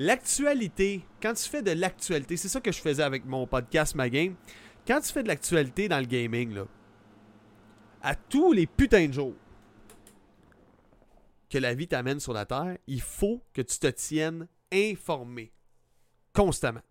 L'actualité, quand tu fais de l'actualité, c'est ça que je faisais avec mon podcast Ma Game. Quand tu fais de l'actualité dans le gaming, là, à tous les putains de jours que la vie t'amène sur la Terre, il faut que tu te tiennes informé. Constamment.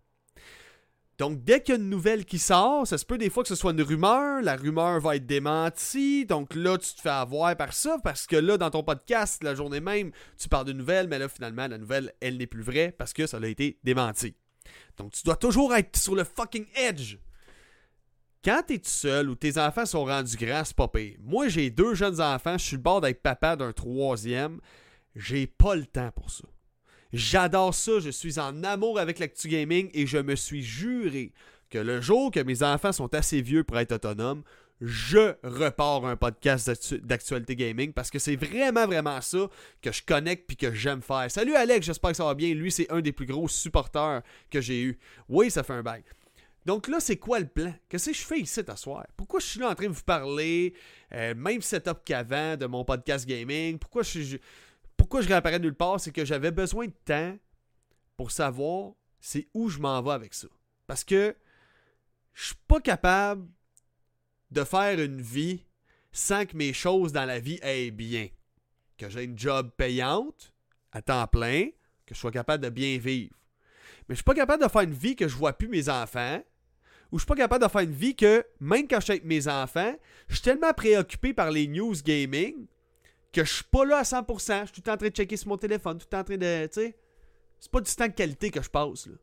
Donc, dès qu'il y a une nouvelle qui sort, ça se peut des fois que ce soit une rumeur, la rumeur va être démentie, donc là, tu te fais avoir par ça, parce que là, dans ton podcast, la journée même, tu parles de nouvelle, mais là, finalement, la nouvelle, elle n'est plus vraie parce que ça a été démenti. Donc, tu dois toujours être sur le fucking edge. Quand t'es tout seul ou tes enfants sont rendus grands, c'est. Moi, j'ai deux jeunes enfants, je suis le bord d'être papa d'un troisième. J'ai pas le temps pour ça. J'adore ça, je suis en amour avec l'actu gaming et je me suis juré que le jour que mes enfants sont assez vieux pour être autonomes, je repars un podcast d'actualité gaming parce que c'est vraiment vraiment ça que je connecte puis que j'aime faire. Salut Alex, j'espère que ça va bien. Lui, c'est un des plus gros supporters que j'ai eu. Oui, ça fait un bail. Donc là, c'est quoi le plan? Qu'est-ce que je fais ici soir? Pourquoi je suis là en train de vous parler, euh, même setup qu'avant de mon podcast gaming? Pourquoi je suis pourquoi je réapparais nulle part, c'est que j'avais besoin de temps pour savoir c'est où je m'en vais avec ça. Parce que je suis pas capable de faire une vie sans que mes choses dans la vie aillent bien. Que j'ai une job payante, à temps plein, que je sois capable de bien vivre. Mais je suis pas capable de faire une vie que je vois plus mes enfants, ou je suis pas capable de faire une vie que, même quand je suis avec mes enfants, je suis tellement préoccupé par les news gaming que je suis pas là à 100%, je suis tout le temps en train de checker sur mon téléphone, tout en train de, tu sais, c'est pas du temps de qualité que je passe, là.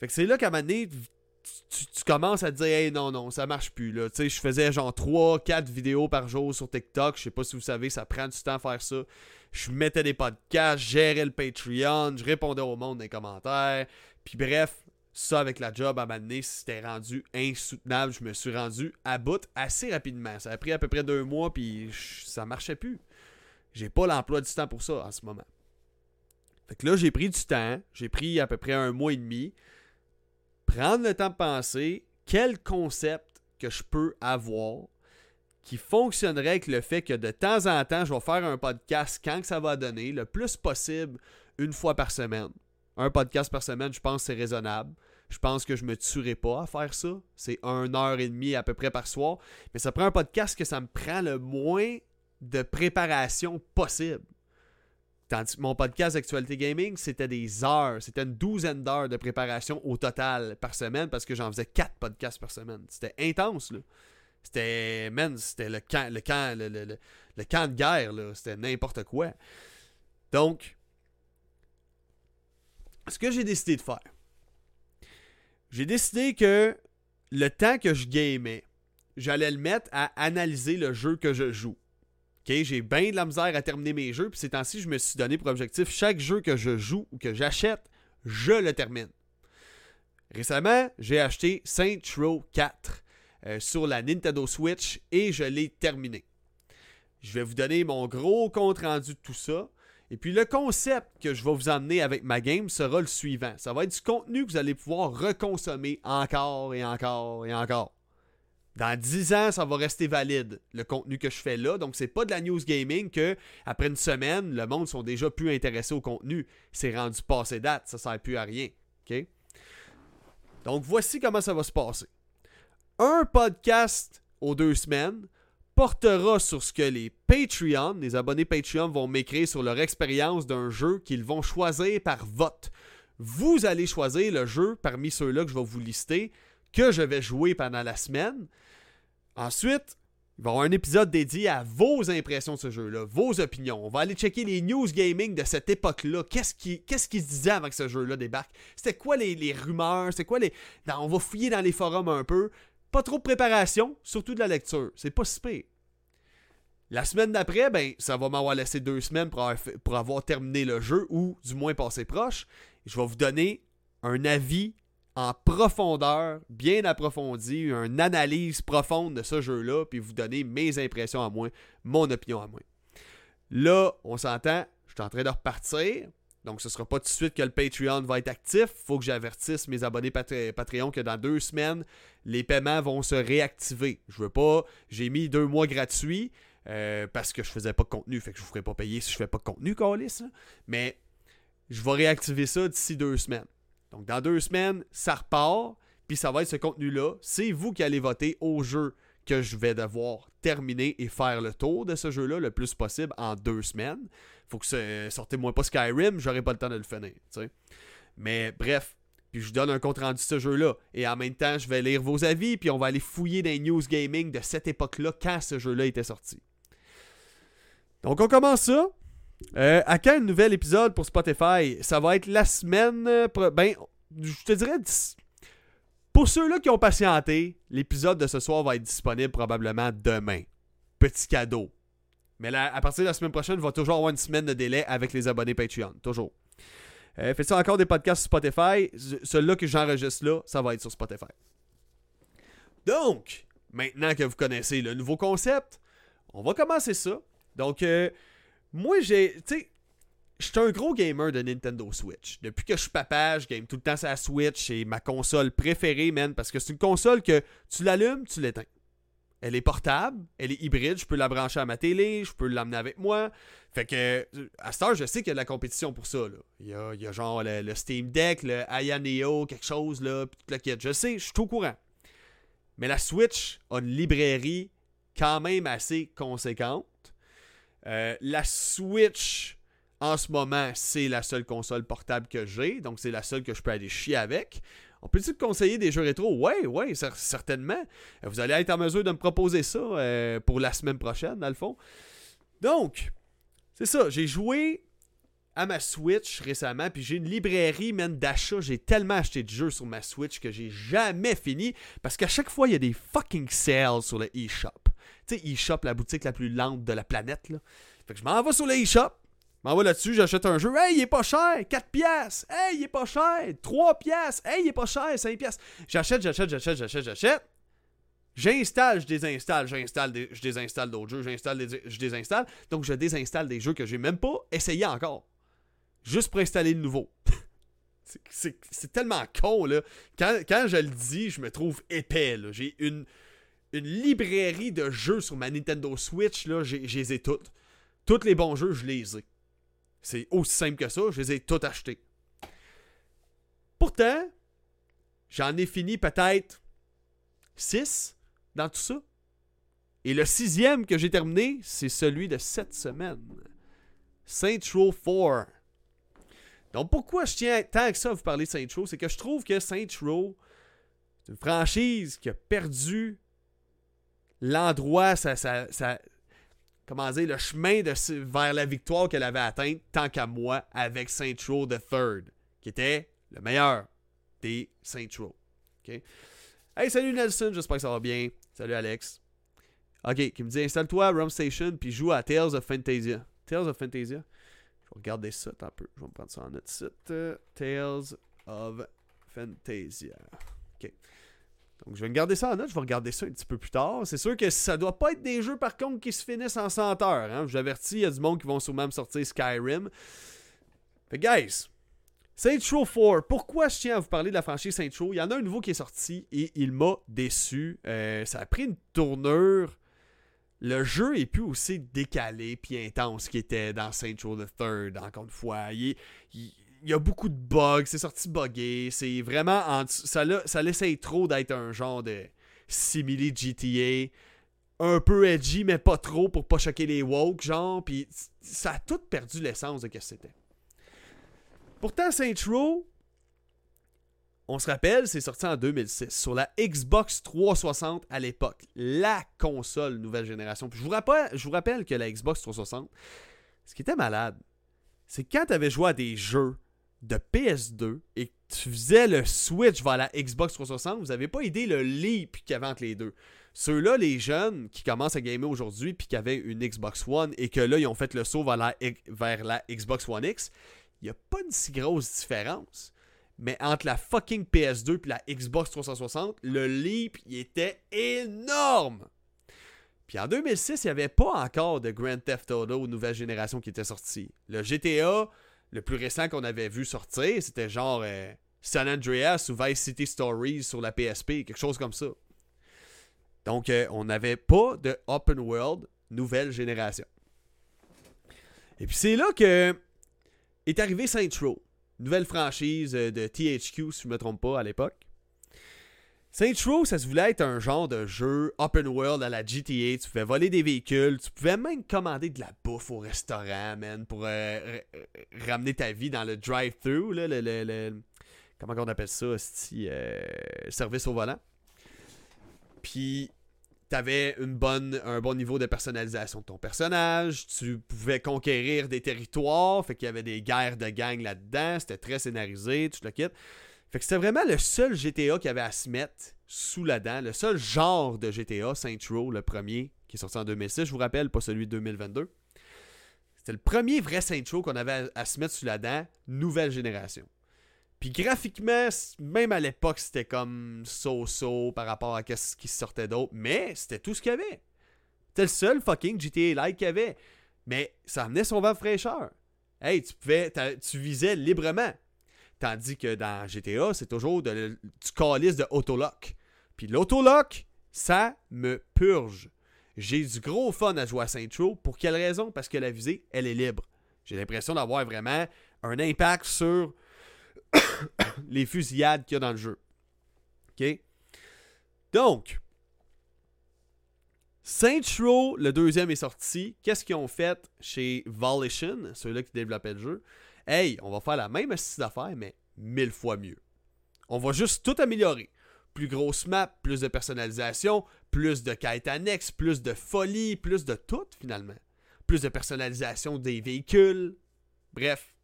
Fait que c'est là qu'à un moment donné, tu, commences à te dire, hey, non, non, ça marche plus, là. Tu sais, je faisais genre 3-4 vidéos par jour sur TikTok, je sais pas si vous savez, ça prend du temps à faire ça. Je mettais des podcasts, je gérais le Patreon, je répondais au monde dans les commentaires, puis bref, ça avec la job à m'amener, c'était rendu insoutenable. Je me suis rendu à bout assez rapidement. Ça a pris à peu près deux mois, puis ça marchait plus. J'ai pas l'emploi du temps pour ça en ce moment. Fait que là, j'ai pris du temps. J'ai pris à peu près un mois et demi. Prendre le temps de penser quel concept que je peux avoir qui fonctionnerait avec le fait que de temps en temps, je vais faire un podcast quand ça va donner, le plus possible, une fois par semaine. Un podcast par semaine, je pense que c'est raisonnable. Je pense que je me tuerai pas à faire ça. C'est une heure et demie à peu près par soir. Mais ça prend un podcast que ça me prend le moins de préparation possible. Tandis que mon podcast Actualité Gaming, c'était des heures. C'était une douzaine d'heures de préparation au total par semaine parce que j'en faisais quatre podcasts par semaine. C'était intense, là. C'était, man, c'était le camp, le camp, le, le camp de guerre, là. C'était n'importe quoi. Donc, ce que j'ai décidé de faire, j'ai décidé que le temps que je gamais, j'allais le mettre à analyser le jeu que je joue. J'ai bien de la misère à terminer mes jeux, puis ces temps-ci, je me suis donné pour objectif chaque jeu que je joue ou que j'achète, je le termine. Récemment, j'ai acheté Saint Row 4 euh, sur la Nintendo Switch et je l'ai terminé. Je vais vous donner mon gros compte rendu de tout ça. Et puis le concept que je vais vous emmener avec ma game sera le suivant. Ça va être du contenu que vous allez pouvoir reconsommer encore et encore et encore. Dans 10 ans, ça va rester valide, le contenu que je fais là. Donc, c'est pas de la news gaming que, après une semaine, le monde sont déjà plus intéressés au contenu. C'est rendu passé date, ça sert plus à rien. Donc, voici comment ça va se passer. Un podcast aux deux semaines portera sur ce que les Patreon, les abonnés Patreon vont m'écrire sur leur expérience d'un jeu qu'ils vont choisir par vote. Vous allez choisir le jeu parmi ceux-là que je vais vous lister, que je vais jouer pendant la semaine. Ensuite, il va y avoir un épisode dédié à vos impressions de ce jeu-là, vos opinions. On va aller checker les news gaming de cette époque-là. Qu'est-ce qui, qu'est-ce se disait avant que ce jeu-là débarque? C'était quoi les, rumeurs? C'était quoi les. on va fouiller dans les forums un peu. Pas trop de préparation, surtout de la lecture. C'est pas si pire. La semaine d'après, ben, ça va m'avoir laissé deux semaines pour avoir, pour avoir, terminé le jeu, ou du moins passé proche. Je vais vous donner un avis en profondeur, bien approfondi, une analyse profonde de ce jeu-là, puis vous donner mes impressions à moi, mon opinion à moi. Là, on s'entend, je suis en train de repartir. Donc, ce ne sera pas tout de suite que le Patreon va être actif. Il faut que j'avertisse mes abonnés Patreon que dans deux semaines, les paiements vont se réactiver. Je veux pas. J'ai mis deux mois gratuits euh, parce que je faisais pas de contenu. Fait que je vous ferai pas payer si je fais pas de contenu, Calis. Mais je vais réactiver ça d'ici deux semaines. Donc, dans deux semaines, ça repart, puis ça va être ce contenu-là. C'est vous qui allez voter au jeu que je vais devoir terminer et faire le tour de ce jeu-là le plus possible en deux semaines. Faut que ça sortez-moi pas Skyrim, j'aurai pas le temps de le finir. Mais bref, puis je vous donne un compte rendu de ce jeu-là. Et en même temps, je vais lire vos avis, puis on va aller fouiller dans les news gaming de cette époque-là, quand ce jeu-là était sorti. Donc on commence ça. Euh, à quand un nouvel épisode pour Spotify? Ça va être la semaine. Euh, ben, je te dirais. Pour ceux-là qui ont patienté, l'épisode de ce soir va être disponible probablement demain. Petit cadeau. Mais à partir de la semaine prochaine, il va toujours avoir une semaine de délai avec les abonnés Patreon. Toujours. Euh, faites ça encore des podcasts sur Spotify. Celui-là que j'enregistre là, ça va être sur Spotify. Donc, maintenant que vous connaissez le nouveau concept, on va commencer ça. Donc, euh, moi, j'ai. Tu sais, je suis un gros gamer de Nintendo Switch. Depuis que je suis papa, je game tout le temps sur la Switch. C'est ma console préférée, man, parce que c'est une console que tu l'allumes, tu l'éteins. Elle est portable, elle est hybride, je peux la brancher à ma télé, je peux l'amener avec moi. Fait que, à cette heure, je sais qu'il y a de la compétition pour ça. Il, y a, genre le, Steam Deck, le Aya Neo, quelque chose, là, toute la Je sais, je suis tout au courant. Mais la Switch a une librairie quand même assez conséquente. Euh, la Switch, en ce moment, c'est la seule console portable que j'ai, donc c'est la seule que je peux aller chier avec. On peut-tu conseiller des jeux rétro? Oui, oui, certainement. Vous allez être en mesure de me proposer ça euh, pour la semaine prochaine, dans le fond. Donc, c'est ça. J'ai joué à ma Switch récemment, puis j'ai une librairie même d'achat. J'ai tellement acheté de jeux sur ma Switch que j'ai jamais fini, parce qu'à chaque fois, il y a des fucking sales sur le eShop. Tu sais, eShop, la boutique la plus lente de la planète. Fait que je m'en vais sur le eShop, m'en vais là-dessus, j'achète un jeu. Hey, il est pas cher. 4 piastres. Hey, il est pas cher. 3 piastres. Hey, il est pas cher. 5 piastres. J'achète, j'achète, j'achète, j'achète, j'achète. J'installe, je désinstalle, j'installe, je désinstalle d'autres jeux, j'installe, je désinstalle. Donc, je désinstalle des jeux que j'ai même pas essayé encore. Juste pour installer le nouveau. c'est tellement con, là. Quand, je le dis, je me trouve épais, là. J'ai une, librairie de jeux sur ma Nintendo Switch, là. Je les ai toutes. Tous les bons jeux, je les ai. C'est aussi simple que ça, je les ai tous achetés. Pourtant, j'en ai fini peut-être 6 dans tout ça. Et le sixième que j'ai terminé, c'est celui de cette semaine. Saint Row 4. Donc pourquoi je tiens tant que ça à vous parler de Saint Row, c'est que je trouve que Saint Row, c'est une franchise qui a perdu l'endroit, ça, comment dire, le chemin vers la victoire qu'elle avait atteinte, tant qu'à moi, avec Saint Row the Third, qui était le meilleur des Saint Row. Hey, salut Nelson, j'espère que ça va bien. Salut Alex. Ok, qui me dit installe-toi à Rum Station puis joue à Tales of Fantasia. Tales of Fantasia? Je vais regarder ça un peu. Je vais me prendre ça en notre site. Tales of Fantasia. Ok. Donc, je vais me garder ça en note. Je vais regarder ça un petit peu plus tard. C'est sûr que ça doit pas être des jeux, par contre, qui se finissent en 100 heures. Hein. Je vous avertis, il y a du monde qui vont sûrement me sortir Skyrim. Fait, guys, Saint Row 4. Pourquoi je tiens à vous parler de la franchise Saint Row? Il y en a un nouveau qui est sorti et il m'a déçu. Euh, ça a pris une tournure. Le jeu est plus aussi décalé puis intense qu'il était dans Saint Row the Third, encore une fois. il, il y a beaucoup de bugs, c'est sorti buggé, c'est vraiment ça ça l'essaye trop d'être un genre de simili GTA un peu edgy mais pas trop pour pas choquer les woke genre puis ça a tout perdu l'essence de ce que c'était. Pourtant Saint Row on se rappelle, c'est sorti en 2006 sur la Xbox 360 à l'époque, la console nouvelle génération. Puis je vous rappelle, je vous rappelle que la Xbox 360 ce qui était malade, c'est quand tu avais joué à des jeux de PS2 et que tu faisais le switch vers la Xbox 360, vous n'avez pas idée le leap qu'il y avait entre les deux. Ceux-là, les jeunes qui commencent à gamer aujourd'hui puis qui avaient une Xbox One et que là, ils ont fait le saut vers la, vers la Xbox One X, il n'y a pas une si grosse différence. Mais entre la fucking PS2 et la Xbox 360, le leap, il était énorme. Puis en 2006, il n'y avait pas encore de Grand Theft Auto nouvelle génération qui était sorti. Le GTA, le plus récent qu'on avait vu sortir, c'était genre euh, San Andreas ou Vice City Stories sur la PSP, quelque chose comme ça. Donc, euh, on n'avait pas de open world nouvelle génération. Et puis c'est là que est arrivé Saints Row, nouvelle franchise euh, de THQ, si je ne me trompe pas, à l'époque. Saints Row, ça se voulait être un genre de jeu open world à la GTA. Tu pouvais voler des véhicules, tu pouvais même commander de la bouffe au restaurant, man, pour euh, ramener ta vie dans le drive-thru, le, le, comment on appelle ça, euh, service au volant. Puis t'avais une un bon niveau de personnalisation de ton personnage, tu pouvais conquérir des territoires, fait qu'il y avait des guerres de gang là-dedans, c'était très scénarisé, tu le quittes. Fait que c'était vraiment le seul GTA qui avait à se mettre sous la dent, le seul genre de GTA, Saint Row, le premier, qui est sorti en 2006, je vous rappelle, pas celui de 2022. C'était le premier vrai Saint qu'on avait à, se mettre sous la dent, nouvelle génération. Puis graphiquement, même à l'époque, c'était comme so-so par rapport à ce qui sortait d'autre. Mais c'était tout ce qu'il y avait. C'était le seul fucking GTA-like qu'il y avait. Mais ça amenait son vent fraîcheur. Hey, tu pouvais. Tu visais librement. Tandis que dans GTA, c'est toujours du calice de autolock. Puis l'autolock, ça me purge. J'ai du gros fun à jouer à Saint Row. Pour quelle raison? Parce que la visée, elle est libre. J'ai l'impression d'avoir vraiment un impact sur les fusillades qu'il y a dans le jeu. OK? Donc, Saints Row, le deuxième est sorti. Qu'est-ce qu'ils ont fait chez Volition, ceux-là qui développaient le jeu? Hey, on va faire la même astuce d'affaires, mais mille fois mieux. On va juste tout améliorer. Plus grosse map, plus de personnalisation, plus de quêtes annexes, plus de folie, plus de tout finalement. Plus de personnalisation des véhicules. Bref,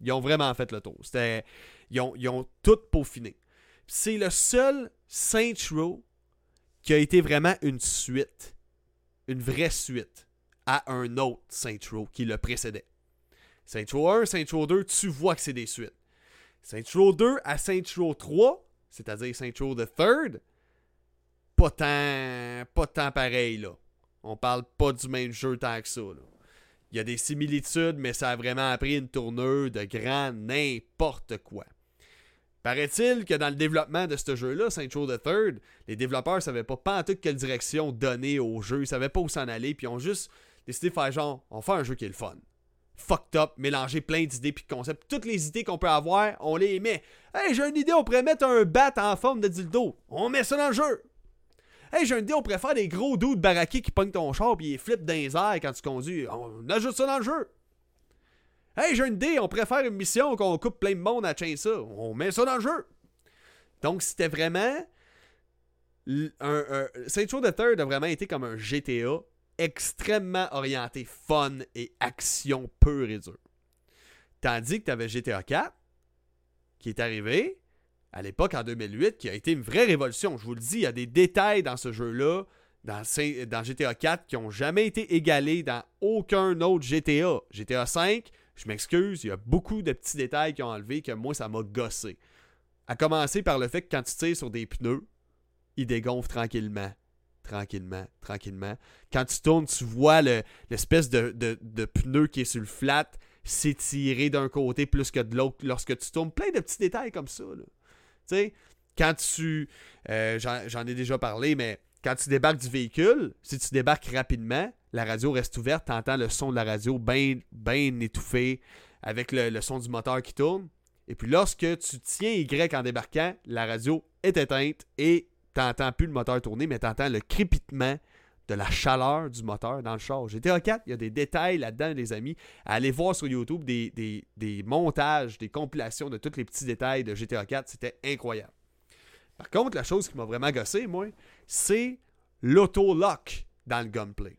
ils ont vraiment fait le tour. C'était, ils, ont, ils ont tout peaufiné. C'est le seul Saints Row qui a été vraiment une suite. Une vraie suite à un autre Saints Row qui le précédait. Saints Row 1, Saints Row 2, tu vois que c'est des suites. Saints Row 2 à Saints Row 3, c'est-à-dire Saints Row the Third, pas tant, pas tant pareil là. On parle pas du même jeu tant que ça. Il y a des similitudes, mais ça a vraiment pris une tournure de grand n'importe quoi. Paraît-il que dans le développement de ce jeu-là, Saint Row the Third, les développeurs ne savaient pas, pas en tout quelle direction donner au jeu, ils savaient pas où s'en aller, puis ils ont juste décidé de faire genre, on fait un jeu qui est le fun. Fucked up, mélanger plein d'idées puis de concepts. Toutes les idées qu'on peut avoir, on les met. Hey, j'ai une idée, on pourrait mettre un bat en forme de dildo. On met ça dans le jeu. Hey, j'ai une idée, on préfère des gros doutes baraqués qui pognent ton char puis ils flippent dans les airs quand tu conduis. On ajoute ça dans le jeu. Hey, j'ai une idée, on préfère une mission qu'on coupe plein de monde à ça. On met ça dans le jeu. Donc, c'était vraiment. Un, Saint the Third a vraiment été comme un GTA extrêmement orienté fun et action pure et dure. Tandis que tu avais GTA 4 qui est arrivé, à l'époque, en 2008, qui a été une vraie révolution. Je vous le dis, il y a des détails dans ce jeu-là, dans, dans, GTA 4, qui n'ont jamais été égalés dans aucun autre GTA. GTA 5, je m'excuse, il y a beaucoup de petits détails qui ont enlevé que moi, ça m'a gossé. À commencer par le fait que quand tu tires sur des pneus, ils dégonflent tranquillement. Tranquillement, tranquillement. Quand tu tournes, tu vois l'espèce de, pneu qui est sur le flat s'étirer d'un côté plus que de l'autre lorsque tu tournes. Plein de petits détails comme ça. Là sais, quand tu. Euh, j'en ai déjà parlé, mais quand tu débarques du véhicule, si tu débarques rapidement, la radio reste ouverte, tu entends le son de la radio bien ben étouffé avec le, son du moteur qui tourne. Et puis lorsque tu tiens Y en débarquant, la radio est éteinte et tu n'entends plus le moteur tourner, mais tu entends le crépitement de la chaleur du moteur dans le char. GTA 4, il y a des détails là-dedans, les amis. Allez voir sur YouTube des, des, montages, des compilations de tous les petits détails de GTA 4. C'était incroyable. Par contre, la chose qui m'a vraiment gossé, moi, c'est l'auto-lock dans le gunplay.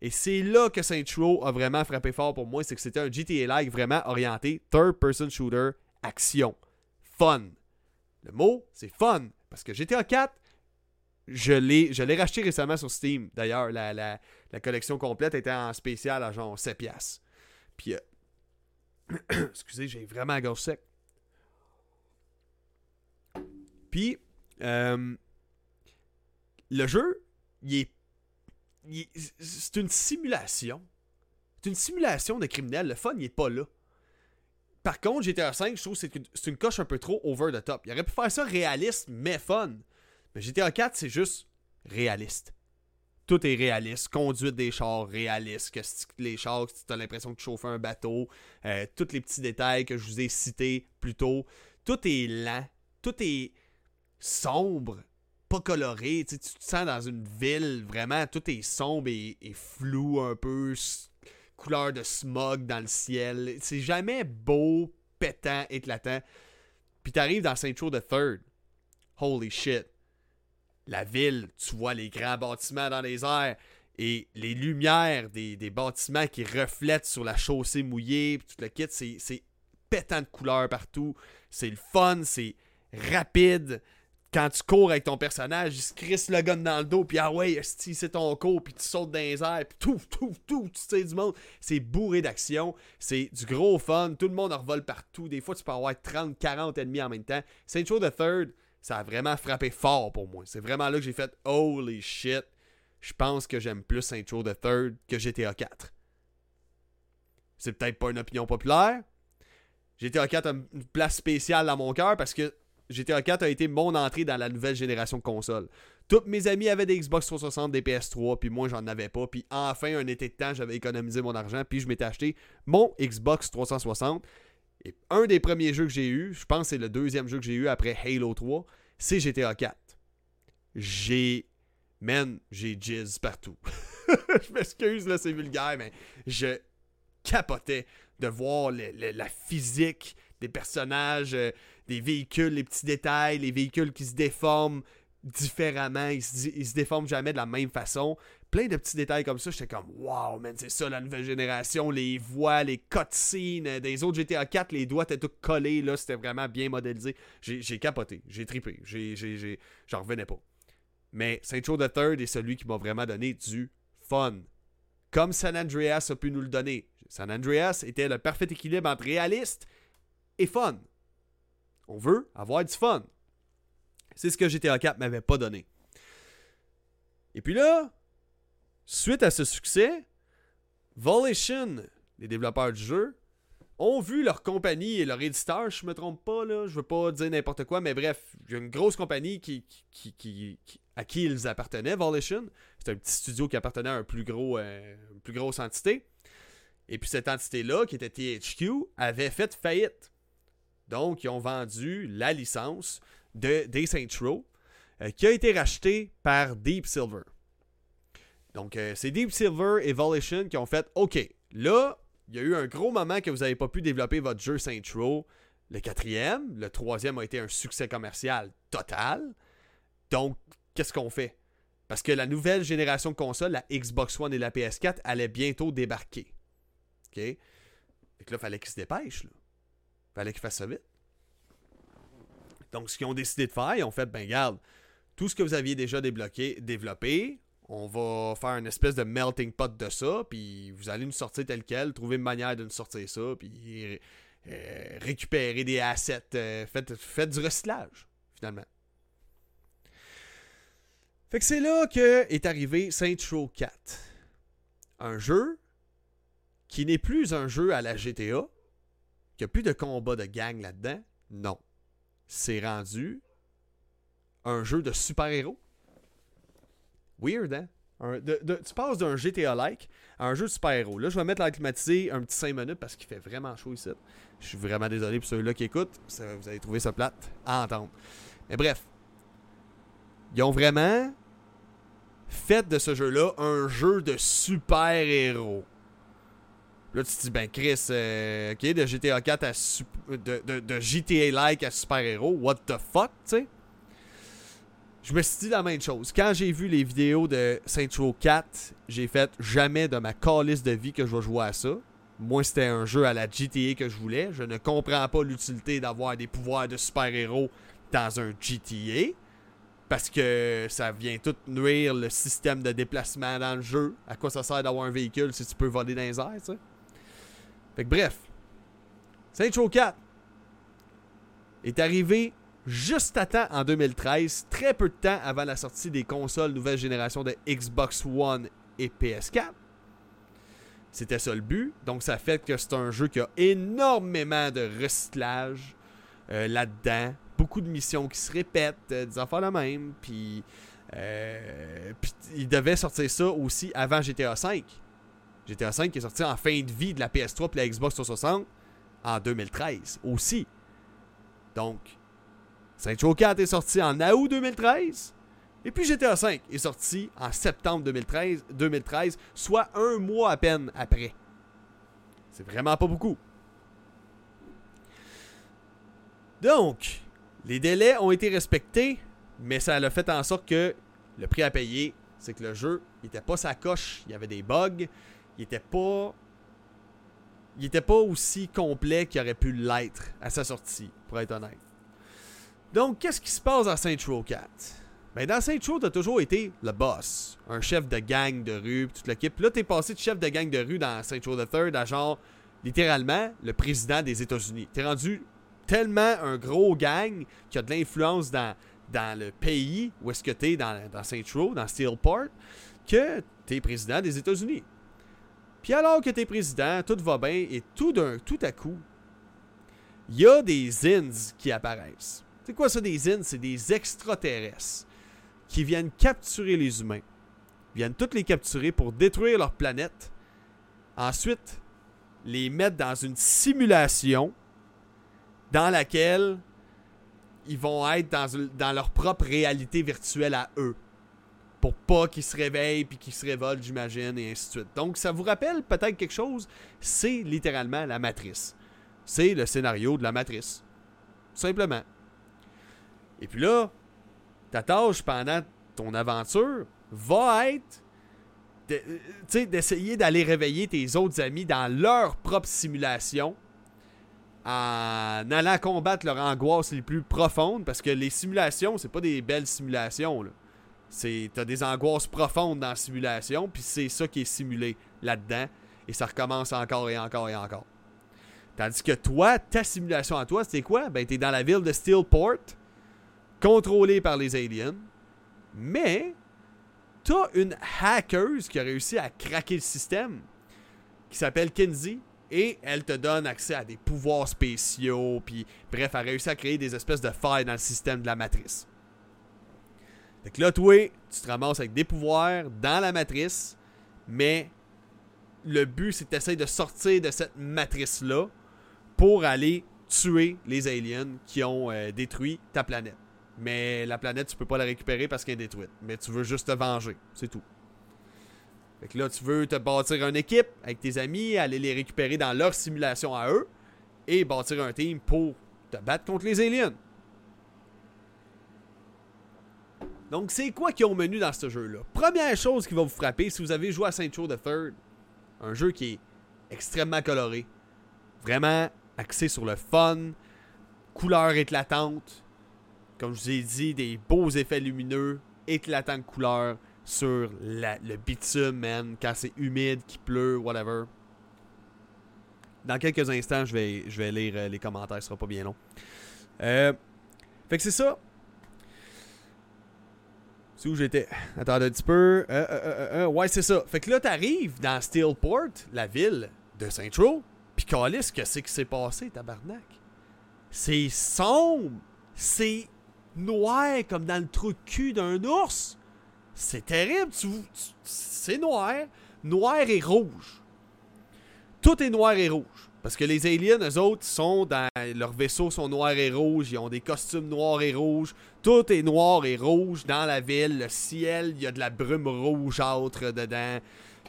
Et c'est là que Saint Row a vraiment frappé fort pour moi, c'est que c'était un GTA-like vraiment orienté third-person shooter, action, fun. Le mot, c'est fun. Parce que GTA 4, je l'ai racheté récemment sur Steam. D'ailleurs, la, la, collection complète était en spécial à genre 7$. Puis, euh, excusez, j'ai vraiment la gorge sec. Puis, euh, le jeu, il est. c'est une simulation. C'est une simulation de criminel. Le fun, il est pas là. Par contre, GTA 5, je trouve que c'est une, une coche un peu trop over the top. Il aurait pu faire ça réaliste, mais fun. Mais GTA 4, c'est juste réaliste. tout est réaliste. Conduite des chars réaliste. Que les chars, tu as l'impression que tu chauffes un bateau. Euh, tous les petits détails que je vous ai cités plus tôt. Tout est lent. Tout est sombre. Pas coloré. Tu, te sens dans une ville. Vraiment, tout est sombre et, flou un peu. Couleur de smog dans le ciel. C'est jamais beau, pétant, éclatant. Puis t'arrives dans Saint-Tro the Third. Holy shit la ville, tu vois les grands bâtiments dans les airs et les lumières des, bâtiments qui reflètent sur la chaussée mouillée, tout le kit, c'est pétant de couleurs partout. C'est le fun, c'est rapide. Quand tu cours avec ton personnage, il se crisse le gun dans le dos, puis ah ouais, c'est ton cours, puis tu sautes dans les airs, puis tout, tout, tout, tu sais du monde. C'est bourré d'action, c'est du gros fun, tout le monde en revole partout. Des fois, tu peux avoir 30, 40 ennemis en même temps. Saint Show the Third, ça a vraiment frappé fort pour moi. C'est vraiment là que j'ai fait Holy shit, je pense que j'aime plus Saint Show the Third que GTA 4. C'est peut-être pas une opinion populaire. GTA 4 a une place spéciale dans mon cœur parce que GTA 4 a été mon entrée dans la nouvelle génération de consoles. Tous mes amis avaient des Xbox 360, des PS3, puis moi j'en avais pas. Puis enfin, un été de temps, j'avais économisé mon argent, puis je m'étais acheté mon Xbox 360. Et un des premiers jeux que j'ai eu, je pense que c'est le deuxième jeu que j'ai eu après Halo 3, c'est GTA 4. J'ai. Man, j'ai jizz partout. je m'excuse, là, c'est vulgaire, mais je capotais de voir la physique des personnages, euh, des véhicules, les petits détails, les véhicules qui se déforment différemment, ils se, déforment jamais de la même façon plein de petits détails comme ça. J'étais comme, wow, man, c'est ça la nouvelle génération. Les voix, les cutscenes euh, des autres GTA 4, les doigts étaient tous collés. là C'était vraiment bien modélisé. J'ai capoté, j'ai tripé. J'en revenais pas. Mais Saint Show the Third est celui qui m'a vraiment donné du fun. Comme San Andreas a pu nous le donner. San Andreas était le parfait équilibre entre réaliste et fun. On veut avoir du fun. C'est ce que GTA 4 m'avait pas donné. Et puis là, Suite à ce succès, Volition, les développeurs du jeu, ont vu leur compagnie et leur éditeur, je me trompe pas, là, je veux pas dire n'importe quoi, mais bref, il y a une grosse compagnie qui, à qui ils appartenaient, Volition. C'est un petit studio qui appartenait à euh, une plus grosse entité. Et puis cette entité-là, qui était THQ, avait fait faillite. Donc, ils ont vendu la licence de Day Saint Row, euh, qui a été rachetée par Deep Silver. Donc, euh, c'est Deep Silver et Volition qui ont fait OK, là, il y a eu un gros moment que vous n'avez pas pu développer votre jeu Saint Row. Le quatrième, le troisième a été un succès commercial total. Donc, qu'est-ce qu'on fait? Parce que la nouvelle génération de consoles, la Xbox One et la PS4, allait bientôt débarquer. OK? Fait que là, fallait qu'ils se dépêchent. Là. Fallait qu'ils fassent ça vite. Donc, ce qu'ils ont décidé de faire, ils ont fait, ben garde, tout ce que vous aviez déjà débloqué, développé, on va faire une espèce de melting pot de ça, puis vous allez nous sortir tel quel, trouver une manière de nous sortir ça, puis euh, récupérer des assets, euh, faites, du recyclage, finalement. Fait que c'est là que est arrivé Saint Row 4. Un jeu qui n'est plus un jeu à la GTA, qui a plus de combat de gang là-dedans? Non. C'est rendu un jeu de super-héros? Weird, hein? tu passes d'un GTA-like à un jeu de super-héros. Là, je vais mettre la climatisée un petit 5 minutes parce qu'il fait vraiment chaud ici. Je suis vraiment désolé pour ceux-là qui écoutent. vous allez trouver ça plate à entendre. Mais bref. Ils ont vraiment fait de ce jeu-là un jeu de super-héros. Là, tu te dis, ben Chris, euh, ok, de GTA 4 à de, de GTA-like à super-héros, what the fuck, tu sais? je me suis dit la même chose. Quand j'ai vu les vidéos de Saint Row 4, j'ai fait jamais de ma calice de vie que je vais jouer à ça. Moi, c'était un jeu à la GTA que je voulais. Je ne comprends pas l'utilité d'avoir des pouvoirs de super-héros dans un GTA. Parce que ça vient tout nuire le système de déplacement dans le jeu. À quoi ça sert d'avoir un véhicule si tu peux voler dans les airs, tu sais? Fait que bref. Saint Row 4 est arrivé juste à temps en 2013, très peu de temps avant la sortie des consoles nouvelle génération de Xbox One et PS4. C'était ça le but. Donc ça fait que c'est un jeu qui a énormément de recyclage euh, là-dedans. Beaucoup de missions qui se répètent, euh, des affaires la même. Puis Euh, puis il devait sortir ça aussi avant GTA V. GTA V qui est sorti en fin de vie de la PS3 et la Xbox 360 en 2013 aussi. Donc, Saint Row 4 est sorti en août 2013. Et puis GTA V est sorti en septembre 2013, 2013, soit un mois à peine après. C'est vraiment pas beaucoup. Donc, les délais ont été respectés, mais ça a fait en sorte que le prix à payer, c'est que le jeu, il était pas sa coche, il y avait des bugs, il était pas aussi complet qu'il aurait pu l'être à sa sortie, pour être honnête. Donc, qu'est-ce qui se passe dans Saint Row 4 ben, dans Saint Row, t'as toujours été le boss, un chef de gang de rue, toute l'équipe. Là, t'es passé de chef de gang de rue dans Saint Row the Third à genre, littéralement, le président des États-Unis. T'es rendu tellement un gros gang qui a de l'influence dans, dans le pays où est-ce que t'es dans, dans Saint Row, dans Steelport, que t'es président des États-Unis. Puis alors que t'es président, tout va bien et tout d'un tout à coup, il y a des Inns qui apparaissent. C'est quoi ça des Inns? C'est des extraterrestres qui viennent capturer les humains. Ils viennent tous les capturer pour détruire leur planète. Ensuite, les mettre dans une simulation dans laquelle ils vont être dans leur propre réalité virtuelle à eux. Pour pas qu'ils se réveillent puis qu'ils se révoltent, j'imagine, et ainsi de suite. Donc, ça vous rappelle peut-être quelque chose? C'est littéralement la matrice. C'est le scénario de la matrice. Simplement. Et puis là, ta tâche pendant ton aventure va être d'essayer d'aller réveiller tes autres amis dans leur propre simulation en allant combattre leur angoisse les plus profondes parce que les simulations, c'est pas des belles simulations. C'est t'as des angoisses profondes dans la simulation puis c'est ça qui est simulé là-dedans et ça recommence encore et encore et encore. Tandis que toi, ta simulation à toi, c'est quoi? Ben t'es dans la ville de Steelport contrôlé par les aliens, mais t'as une hacker qui a réussi à craquer le système, qui s'appelle Kinsey, et elle te donne accès à des pouvoirs spéciaux, puis bref, elle a réussi à créer des espèces de failles dans le système de la matrice. Fait que là, toi, tu te ramasses avec des pouvoirs dans la matrice, mais le but, c'est que de sortir de cette matrice-là pour aller tuer les aliens qui ont euh, détruit ta planète. Mais la planète, tu peux pas la récupérer parce qu'elle est détruite. Mais tu veux juste te venger. C'est tout. Fait que là, tu veux te bâtir une équipe avec tes amis, aller les récupérer dans leur simulation à eux et bâtir un team pour te battre contre les aliens. Donc, c'est quoi qui ont menu dans ce jeu-là? Première chose qui va vous frapper, si vous avez joué à Saint Show the Third, un jeu qui est extrêmement coloré, vraiment axé sur le fun, couleur éclatante, comme je vous ai dit, des beaux effets lumineux, éclatants de couleurs sur le bitume, man, quand c'est humide, qu'il pleut, whatever. Dans quelques instants, je vais, je vais lire euh, les commentaires, ce sera pas bien long. Euh, fait que c'est ça. C'est où j'étais? Attendez un petit peu. Euh, ouais, c'est ça. Fait que là, t'arrives dans Steelport, la ville de Saint-Tro. Pis Calis, qu'est-ce qui s'est passé, tabarnak? C'est sombre. C'est noir comme dans le trou de cul d'un ours. C'est terrible. c'est noir. Noir et rouge. Tout est noir et rouge. Parce que les aliens, eux autres, sont dans. Leurs vaisseaux sont noirs et rouges. Ils ont des costumes noirs et rouges. Tout est noir et rouge dans la ville. Le ciel, il y a de la brume rougeâtre dedans.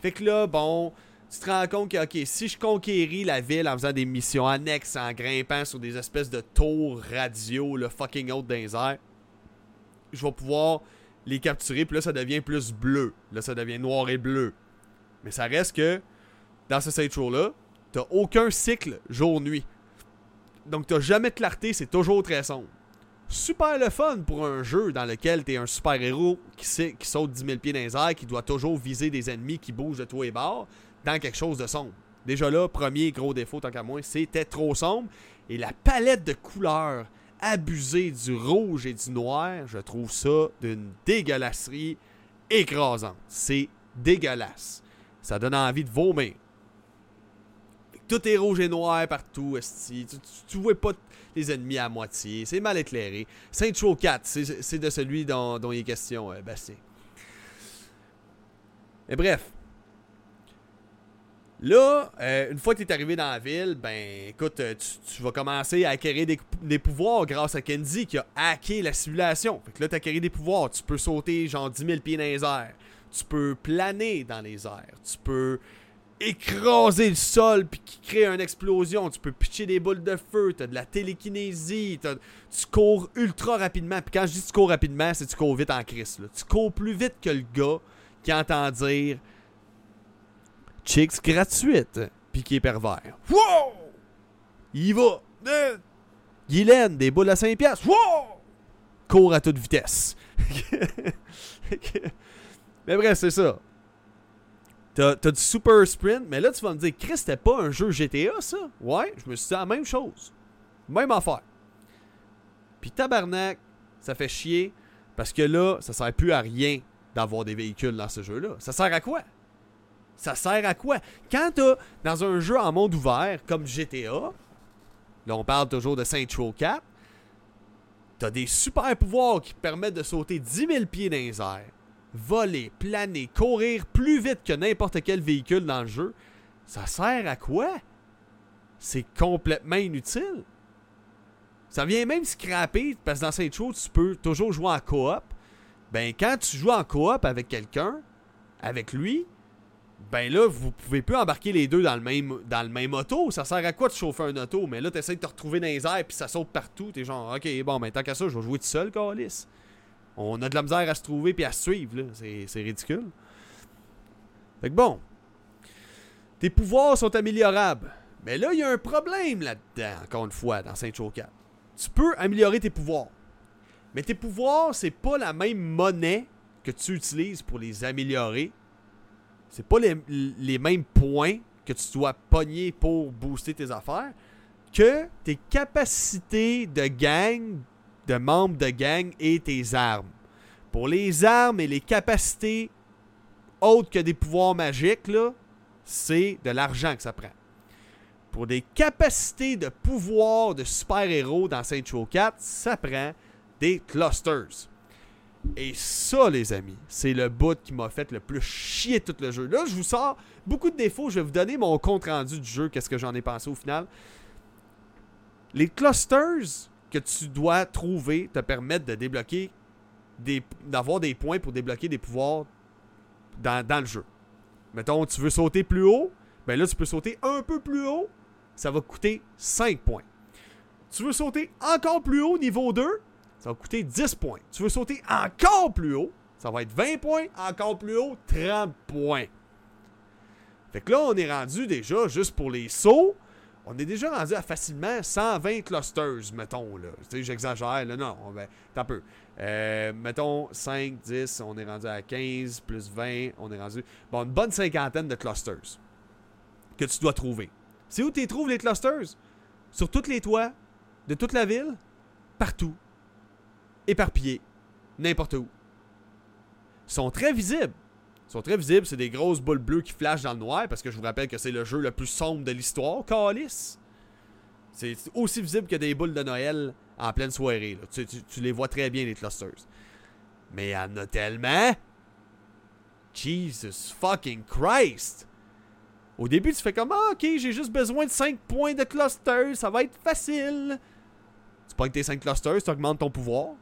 Fait que là, bon, tu te rends compte que, ok, si je conquéris la ville en faisant des missions annexes, en grimpant sur des espèces de tours radio, le fucking haute dans je vais pouvoir les capturer, puis là, ça devient plus bleu. Là, ça devient noir et bleu. Mais ça reste que, dans ce side show-là, t'as aucun cycle jour-nuit. Donc, t'as jamais de clarté, c'est toujours très sombre. Super le fun pour un jeu dans lequel t'es un super-héros qui, qui saute 10 000 pieds dans les airs, qui doit toujours viser des ennemis qui bougent de tous et bords dans quelque chose de sombre. Déjà là, premier gros défaut, tant qu'à moi, c'était trop sombre. Et la palette de couleurs abusée du rouge et du noir, je trouve ça d'une dégueulasserie écrasante. C'est dégueulasse. Ça donne envie de vomir. Tout est rouge et noir partout, esti. Tu, tu, vois pas les ennemis à moitié. C'est mal éclairé. Saint Tro 4, c'est de celui dont, il est question, euh, Bastien. Mais bref. Là, euh, une fois que tu es arrivé dans la ville, ben écoute, euh, tu, vas commencer à acquérir des, des, pouvoirs grâce à Kenzie qui a hacké la simulation. Fait que là, tu acquéris des pouvoirs. Tu peux sauter genre 10 000 pieds dans les airs. Tu peux planer dans les airs. Tu peux écraser le sol puis qui crée une explosion. Tu peux pitcher des boules de feu, tu as de la télékinésie, tu cours ultra rapidement. Puis quand je dis tu cours rapidement, c'est tu cours vite en crise. Tu cours plus vite que le gars qui entend dire chicks gratuite puis qui est pervers. Wow! Il va. Guylaine, des boules à 5 piastres. Wow! Cours à toute vitesse. Mais bref, c'est ça. T'as, du super sprint, mais là tu vas me dire, Chris, c'était pas un jeu GTA ça? Ouais, je me suis dit la même chose. Même affaire. Puis tabarnak, ça fait chier parce que là, ça sert plus à rien d'avoir des véhicules dans ce jeu-là. Ça sert à quoi? Ça sert à quoi? Quand t'as dans un jeu en monde ouvert comme GTA, là on parle toujours de Saint Row 4, t'as des super pouvoirs qui permettent de sauter 10 000 pieds dans les airs voler, planer, courir plus vite que n'importe quel véhicule dans le jeu, ça sert à quoi? C'est complètement inutile. Ça vient même scraper, parce que dans cette chose, tu peux toujours jouer en coop. Ben, quand tu joues en coop avec quelqu'un, avec lui, ben là, vous pouvez plus embarquer les deux dans le même, dans auto. Ça sert à quoi de chauffer un auto? Mais là, tu essaies de te retrouver dans les airs, puis ça saute partout. T'es genre, ok, bon, ben tant qu'à ça, je vais jouer tout seul, Calis. On a de la misère à se trouver puis à suivre. C'est ridicule. Fait que bon. Tes pouvoirs sont améliorables. Mais là, il y a un problème là-dedans, encore une fois, dans Saint 4. Tu peux améliorer tes pouvoirs. Mais tes pouvoirs, c'est pas la même monnaie que tu utilises pour les améliorer. C'est pas les, les, mêmes points que tu dois pogner pour booster tes affaires que tes capacités de gang de membres de gang et tes armes. Pour les armes et les capacités autres que des pouvoirs magiques, c'est de l'argent que ça prend. Pour des capacités de pouvoir de super-héros dans Saint 4, ça prend des clusters. Et ça, les amis, c'est le bout qui m'a fait le plus chier tout le jeu. Là, je vous sors beaucoup de défauts. Je vais vous donner mon compte rendu du jeu, qu'est-ce que j'en ai pensé au final. Les clusters, que tu dois trouver te permettre de débloquer des d'avoir des points pour débloquer des pouvoirs dans, le jeu. Mettons, tu veux sauter plus haut, ben là, tu peux sauter un peu plus haut, ça va coûter 5 points. Tu veux sauter encore plus haut, niveau 2, ça va coûter 10 points. Tu veux sauter encore plus haut, ça va être 20 points, encore plus haut, 30 points. Fait que là, on est rendu déjà, juste pour les sauts, on est déjà rendu à facilement 120 clusters, mettons. là. J'exagère, là, non. Ben, un peu. Euh, mettons 5, 10, on est rendu à 15, plus 20, on est rendu. Bon, une bonne cinquantaine de clusters que tu dois trouver. C'est où tu trouves les clusters? Sur tous les toits de toute la ville? Partout. Éparpillés. N'importe où. Ils sont très visibles sont très visibles. C'est des grosses boules bleues qui flashent dans le noir parce que je vous rappelle que c'est le jeu le plus sombre de l'histoire, Calice. C'est aussi visible que des boules de Noël en pleine soirée. Tu, les vois très bien, les clusters. Mais il y en a tellement. Jesus fucking Christ! Au début, tu fais comme ah, ok, j'ai juste besoin de 5 points de clusters, ça va être facile. Tu prends tes 5 clusters, tu augmentes ton pouvoir.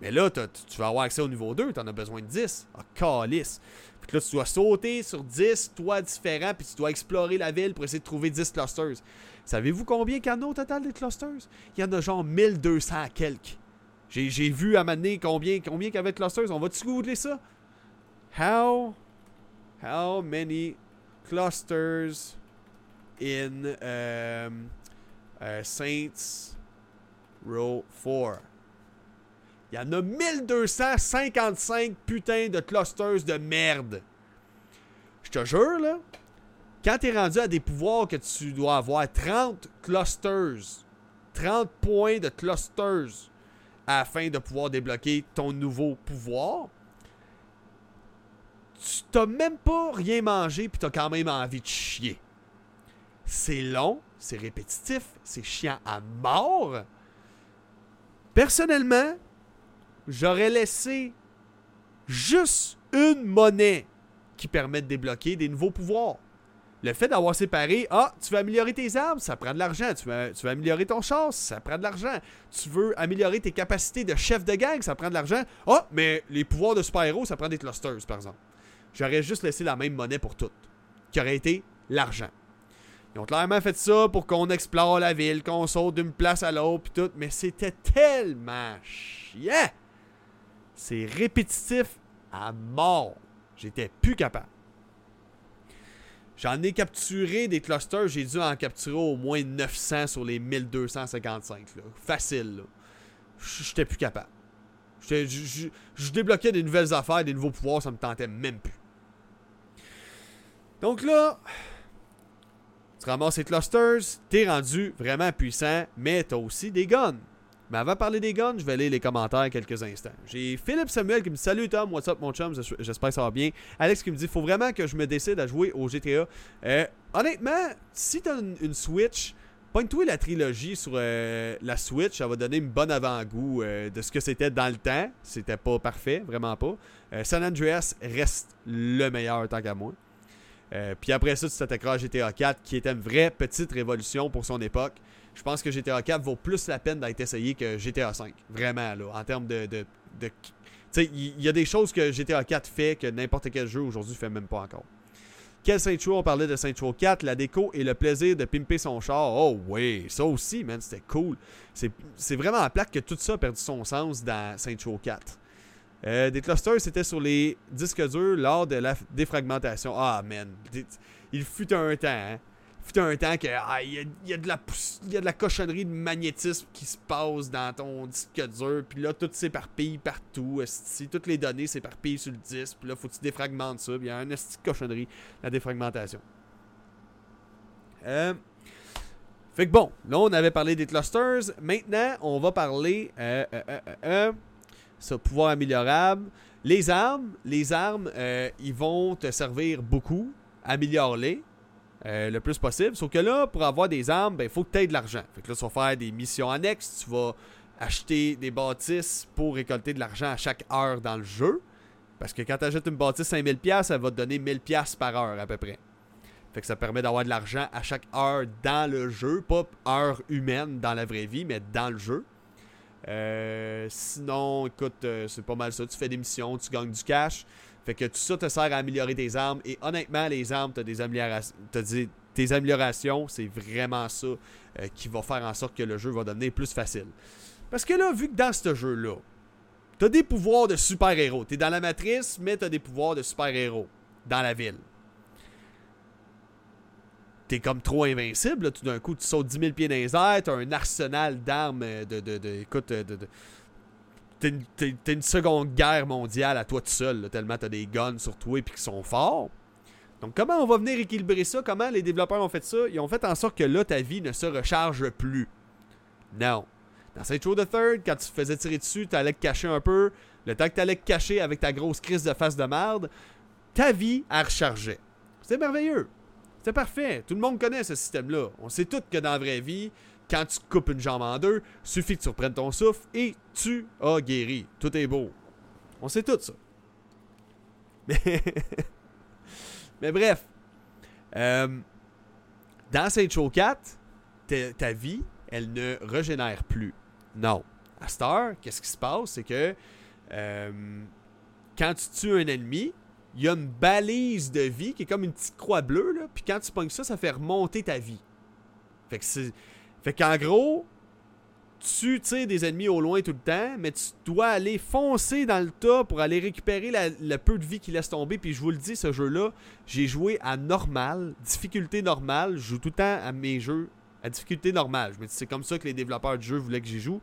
Mais là, tu vas avoir accès au niveau 2, tu en as besoin de 10. Ah, calice. Puis là, tu dois sauter sur 10 toits différents, puis tu dois explorer la ville pour essayer de trouver 10 clusters. Savez-vous combien qu'il y en a au total des clusters? Il y en a genre 1200 à quelques. J'ai vu à m'amener combien, combien qu'il y avait de clusters. On va-tu googler ça? How, how many clusters in um, uh, Saints Row 4? Il y en a 1255 putains de clusters de merde. Je te jure, là, quand t'es rendu à des pouvoirs que tu dois avoir 30 clusters, 30 points de clusters afin de pouvoir débloquer ton nouveau pouvoir, tu t'as même pas rien mangé puis t'as quand même envie de chier. c'est long, c'est répétitif, c'est chiant à mort. Personnellement, j'aurais laissé juste une monnaie qui permet de débloquer des nouveaux pouvoirs. Le fait d'avoir séparé, ah, tu veux améliorer tes armes, ça prend de l'argent. Tu veux, tu améliorer ton char, ça prend de l'argent. Tu veux améliorer tes capacités de chef de gang, ça prend de l'argent. Ah, mais les pouvoirs de super-héros, ça prend des clusters, par exemple. J'aurais juste laissé la même monnaie pour toutes, qui aurait été l'argent. Ils ont clairement fait ça pour qu'on explore la ville, qu'on saute d'une place à l'autre, puis tout, mais c'était tellement chiant. C'est répétitif à mort. J'étais plus capable. J'en ai capturé des clusters, j'ai dû en capturer au moins 900 sur les 1255. Là. Facile. J'étais plus capable. Je débloquais des nouvelles affaires, des nouveaux pouvoirs, ça me tentait même plus. Donc là, tu ramasses les clusters, t'es rendu vraiment puissant, mais t'as aussi des guns. Mais avant de parler des guns, je vais lire les commentaires quelques instants. J'ai Philippe Samuel qui me dit Salut Tom, what's up mon chum, j'espère que ça va bien. Alex qui me dit Faut vraiment que je me décide à jouer au GTA. Euh, honnêtement, si t'as une, une Switch, pointe-toi la trilogie sur euh, la Switch, ça va donner une bonne avant-goût euh, de ce que c'était dans le temps. C'était pas parfait, vraiment pas. San Andreas reste le meilleur tant qu'à moi. Puis après ça, tu t'attaqueras à GTA 4 qui était une vraie petite révolution pour son époque je pense que GTA 4 vaut plus la peine d'être essayé que GTA 5. Vraiment, là, en termes de. tu sais, il y, a des choses que GTA 4 fait que n'importe quel jeu aujourd'hui fait même pas encore. Quel Saint on parlait de Saint 4, la déco et le plaisir de pimper son char. Oh oui, ça aussi, man, c'était cool. C'est vraiment à plaque que tout ça a perdu son sens dans Saint 4. Euh, des clusters, c'était sur les disques durs lors de la défragmentation. Ah, man. Il fut un temps, hein fut un temps que ah, il y, a, de la y a de la cochonnerie de magnétisme qui se passe dans ton disque dur, puis là tout s'éparpille partout, si toutes les données s'éparpillent sur le disque, puis là faut que tu défragmentes ça, il y a un esti de cochonnerie la défragmentation. Euh, fait que bon, là on avait parlé des clusters, maintenant on va parler euh, euh, euh, euh pouvoir améliorable. Les armes, les armes, ils vont te servir beaucoup. Améliore-les. Euh, le plus possible. Sauf que là, pour avoir des armes, il ben, faut que tu aies de l'argent. Fait que là, tu vas faire des missions annexes, tu vas acheter des bâtisses pour récolter de l'argent à chaque heure dans le jeu. Parce que quand tu achètes une bâtisse 5000$, elle va te donner 1000$ par heure à peu près. Fait que ça permet d'avoir de l'argent à chaque heure dans le jeu, pas heure humaine dans la vraie vie, mais dans le jeu. Euh, sinon, écoute, euh, c'est pas mal ça. Tu fais des missions, tu gagnes du cash. Fait que tout ça te sert à améliorer tes armes. Et honnêtement, les armes, tu as des améliorations. tes améliorations, c'est vraiment ça euh, qui va faire en sorte que le jeu va devenir plus facile. Parce que là, vu que dans ce jeu-là, t'as des pouvoirs de super-héros. T'es dans la matrice, mais t'as des pouvoirs de super-héros dans la ville. T'es comme trop invincible, tout d'un coup, tu sautes 10 000 pieds dans les airs, t'as un arsenal d'armes euh, de, de, de, écoute, euh, de, t'es une, seconde guerre mondiale à toi tout seul, tellement t'as des guns sur toi et qui sont forts. Donc comment on va venir équilibrer ça? Comment les développeurs ont fait ça? Ils ont fait en sorte que là, ta vie ne se recharge plus. Non. Dans Saints Row the Third, quand tu faisais tirer dessus, tu allais te cacher un peu. Le temps que tu allais te cacher avec ta grosse crise de face de merde, ta vie, a rechargé. C'est merveilleux. C'est parfait. Tout le monde connaît ce système-là. On sait tous que dans la vraie vie, quand tu coupes une jambe en deux, suffit que tu reprennes ton souffle et tu as guéri. Tout est beau. On sait tout ça. Mais, bref. Euh, dans Saint Show 4, ta vie, elle ne régénère plus. Non. À Star, qu'est-ce qui se passe? C'est que euh, quand tu tues un ennemi, il y a une balise de vie qui est comme une petite croix bleue, là, puis quand tu pognes ça, ça fait remonter ta vie. Fait que fait qu'en gros, tu tires des ennemis au loin tout le temps, mais tu dois aller foncer dans le tas pour aller récupérer le peu de vie qu'il laisse tomber. Puis je vous le dis, ce jeu-là, j'ai joué à normal, difficulté normale. Je joue tout le temps à mes jeux à difficulté normale. Je me dis, c'est comme ça que les développeurs de jeux voulaient que j'y joue.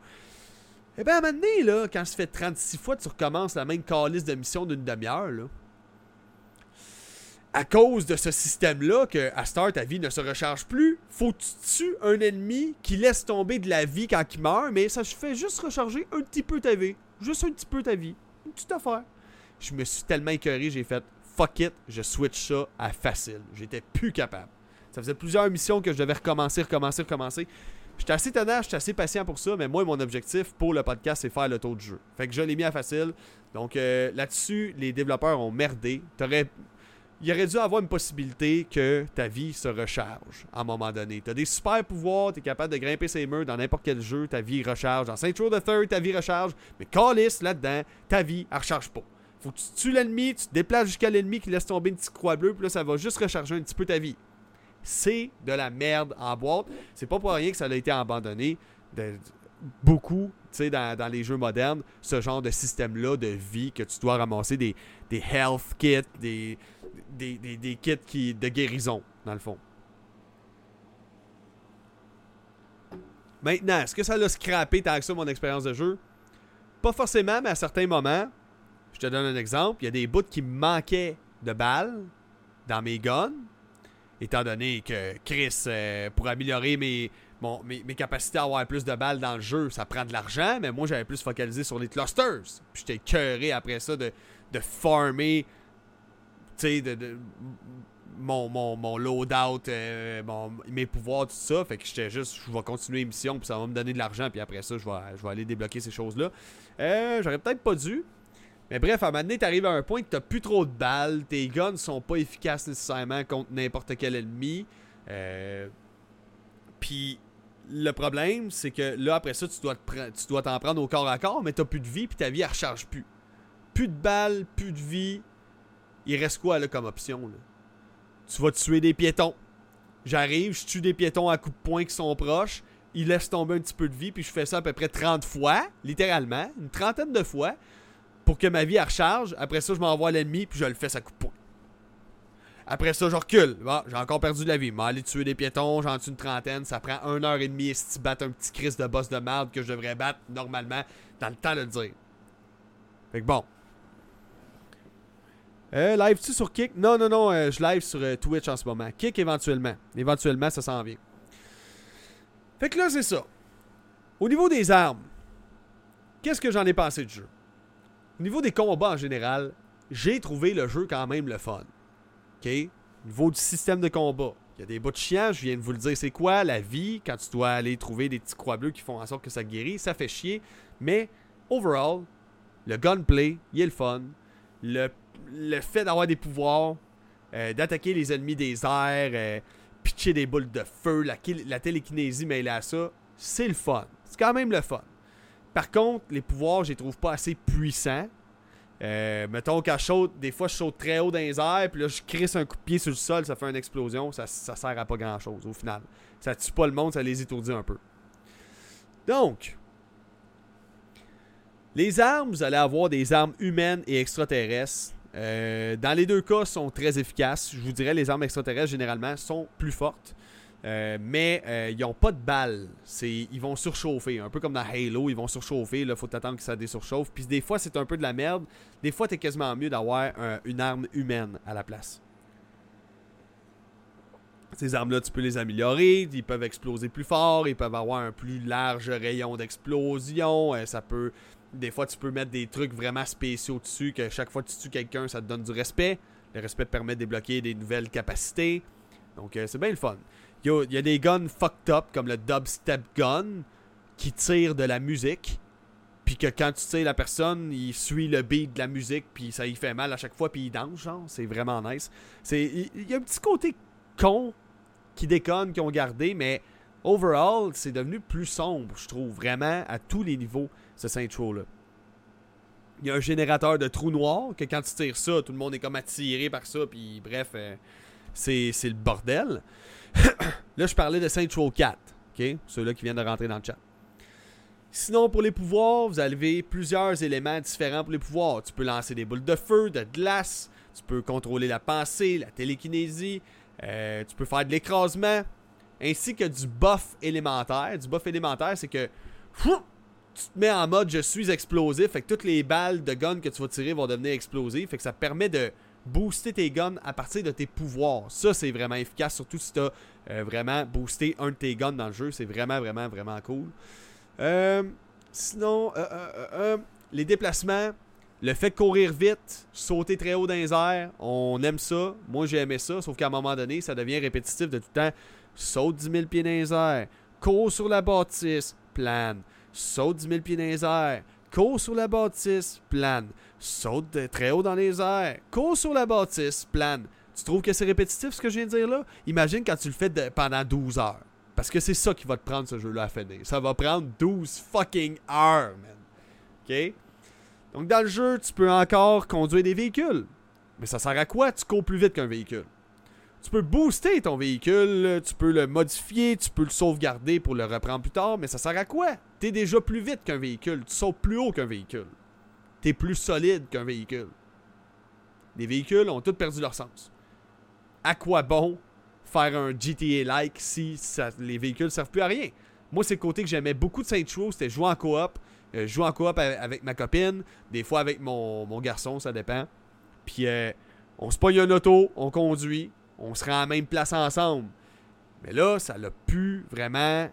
Et eh bien, à un moment donné, là, quand ça fait 36 fois, tu recommences la même calice de mission d'une demi-heure, là à cause de ce système-là, que à Star, ta vie ne se recharge plus, faut que tu tues un ennemi qui laisse tomber de la vie quand il meurt, mais ça fait juste recharger un petit peu ta vie. Juste un petit peu ta vie. Une petite affaire. Je me suis tellement écœuré, j'ai fait fuck it, je switch ça à facile. J'étais plus capable. Ça faisait plusieurs missions que je devais recommencer, recommencer, recommencer. J'étais assez tenace, j'étais assez patient pour ça, mais moi, mon objectif pour le podcast, c'est faire le taux du jeu. Fait que je l'ai mis à facile. Donc euh, là-dessus, les développeurs ont merdé. T'aurais il aurait dû avoir une possibilité que ta vie se recharge à un moment donné. Tu as des super pouvoirs, tu es capable de grimper ces murs dans n'importe quel jeu, ta vie recharge. Dans Saint Row the Third, ta vie recharge. Mais Callis, là-dedans, ta vie, elle recharge pas. Faut que tu tues l'ennemi, tu te déplaces jusqu'à l'ennemi qui laisse tomber une petite croix bleue, puis là, ça va juste recharger un petit peu ta vie. C'est de la merde en boîte. C'est pas pour rien que ça a été abandonné. De, beaucoup, tu sais, dans, les jeux modernes, ce genre de système-là de vie que tu dois ramasser des health kits, des, des, kits qui, de guérison, dans le fond. Maintenant, est-ce que ça l'a scrappé tant que ça mon expérience de jeu? Pas forcément, mais à certains moments, je te donne un exemple, il y a des bouts qui me manquaient de balles dans mes guns, étant donné que Chris, euh, pour améliorer mes, capacités à avoir plus de balles dans le jeu, ça prend de l'argent, mais moi j'avais plus focalisé sur les clusters. Puis j'étais cœuré après ça de, de farmer sais, de, mon, mon, mon loadout, euh, mes pouvoirs, tout ça. Fait que j'étais juste, je vais continuer l'émission, puis ça va me donner de l'argent, puis après ça, je vais, je vais aller débloquer ces choses-là. Euh, J'aurais peut-être pas dû. Mais bref, à un moment donné, t'arrives à un point que t'as plus trop de balles, tes guns sont pas efficaces nécessairement contre n'importe quel ennemi. Euh, puis le problème, c'est que là, après ça, tu dois, tu dois t'en prendre au corps à corps, mais t'as plus de vie, puis ta vie, elle recharge plus. Plus de balles, plus de vie, il reste quoi là comme option là? Tu vas tuer des piétons. J'arrive, je tue des piétons à coups de poing qui sont proches. Il laisse tomber un petit peu de vie, puis je fais ça à peu près 30 fois, littéralement, une trentaine de fois, pour que ma vie recharge. Après ça, je m'envoie l'ennemi, puis je le fais à coups de poing. Après ça, je recule. j'ai encore perdu de la vie. Je aller tuer des piétons, j'en tue une trentaine. Ça prend une heure et demie si tu battes un petit Chris de boss de merde que je devrais battre normalement dans le temps de le dire. Fait que bon, euh, live-tu sur Kick? Non, non, non, euh, je live sur euh, Twitch en ce moment. Kick éventuellement. Éventuellement, ça s'en vient. Fait que là, c'est ça. Au niveau des armes, qu'est-ce que j'en ai pensé du jeu? Au niveau des combats en général, j'ai trouvé le jeu quand même le fun. OK? Au niveau du système de combat, il y a des bouts de chiens, je viens de vous le dire, c'est quoi la vie quand tu dois aller trouver des petits croix bleus qui font en sorte que ça guérit, ça fait chier. Mais, overall, le gunplay, il est le fun. Le le fait d'avoir des pouvoirs, euh, d'attaquer les ennemis des airs, euh, pitcher des boules de feu, la, télékinésie mêlée à ça, c'est le fun. C'est quand même le fun. Par contre, les pouvoirs, je les trouve pas assez puissants. Euh, mettons qu'à saute, des fois je saute très haut dans les airs, puis là je crisse un coup de pied sur le sol, ça fait une explosion, ça, ça sert à pas grand chose au final. Ça tue pas le monde, ça les étourdit un peu. Donc, les armes, vous allez avoir des armes humaines et extraterrestres. Euh, dans les deux cas, sont très efficaces. Je vous dirais, les armes extraterrestres, généralement, sont plus fortes. Euh, mais euh, ils n'ont pas de balles. Ils vont surchauffer. Un peu comme dans Halo, ils vont surchauffer. Il faut attendre que ça désurchauffe. Puis des fois, c'est un peu de la merde. Des fois, es quasiment mieux d'avoir une arme humaine à la place. Ces armes-là, tu peux les améliorer. Ils peuvent exploser plus fort. Ils peuvent avoir un plus large rayon d'explosion. ça peut des fois, tu peux mettre des trucs vraiment spéciaux dessus, que chaque fois que tu tues quelqu'un, ça te donne du respect. Le respect te permet de débloquer des nouvelles capacités. Donc, euh, c'est bien le fun. Il y, a, des guns fucked up, comme le dubstep gun, qui tire de la musique. Puis que quand tu tires la personne, il suit le beat de la musique, puis ça y fait mal à chaque fois, puis il danse, genre. C'est vraiment nice. Il y a un petit côté con qui déconne, qui ont gardé, mais overall, c'est devenu plus sombre, je trouve, vraiment, à tous les niveaux ce Saint là Il y a un générateur de trous noirs que quand tu tires ça, tout le monde est comme attiré par ça, puis bref, euh, c'est le bordel. là, je parlais de Saint 4, ok? Ceux-là qui viennent de rentrer dans le chat. Sinon, pour les pouvoirs, vous avez plusieurs éléments différents pour les pouvoirs. Tu peux lancer des boules de feu, de glace, tu peux contrôler la pensée, la télékinésie, euh, tu peux faire de l'écrasement, ainsi que du buff élémentaire. Du buff élémentaire, c'est que tu te mets en mode je suis explosif, fait que toutes les balles de gun que tu vas tirer vont devenir explosives, fait que ça permet de booster tes guns à partir de tes pouvoirs. Ça, c'est vraiment efficace, surtout si tu as euh, vraiment boosté un de tes guns dans le jeu. C'est vraiment, vraiment, vraiment cool. Euh, sinon, euh, les déplacements, Le fait de courir vite, sauter très haut dans les airs, on aime ça. Moi, j'ai aimé ça, sauf qu'à un moment donné, ça devient répétitif de tout le temps. Saute 10 000 pieds dans les airs, cours sur la bâtisse, plane. Saute 10 000 pieds dans les airs, cours sur la bâtisse, plane. Saute très haut dans les airs, cours sur la bâtisse, plane. Tu trouves que c'est répétitif ce que je viens de dire là? Imagine quand tu le fais pendant 12 heures. Parce que c'est ça qui va te prendre ce jeu-là à finir. Ça va prendre 12 fucking heures, man. OK? Donc, dans le jeu, tu peux encore conduire des véhicules. Mais ça sert à quoi? Tu cours plus vite qu'un véhicule. Tu peux booster ton véhicule, tu peux le modifier, tu peux le sauvegarder pour le reprendre plus tard, mais ça sert à quoi? Déjà plus vite qu'un véhicule, tu sautes plus haut qu'un véhicule. T'es plus solide qu'un véhicule. Les véhicules ont tous perdu leur sens. À quoi bon faire un GTA-like si les véhicules servent plus à rien? Moi, c'est le côté que j'aimais beaucoup de Saint Row, c'était jouer en coop. Euh, jouer en coop avec ma copine, des fois avec mon, garçon, ça dépend. Puis euh, on se pogne un auto, on conduit, on se rend à la même place ensemble. Mais là, ça n'a plus vraiment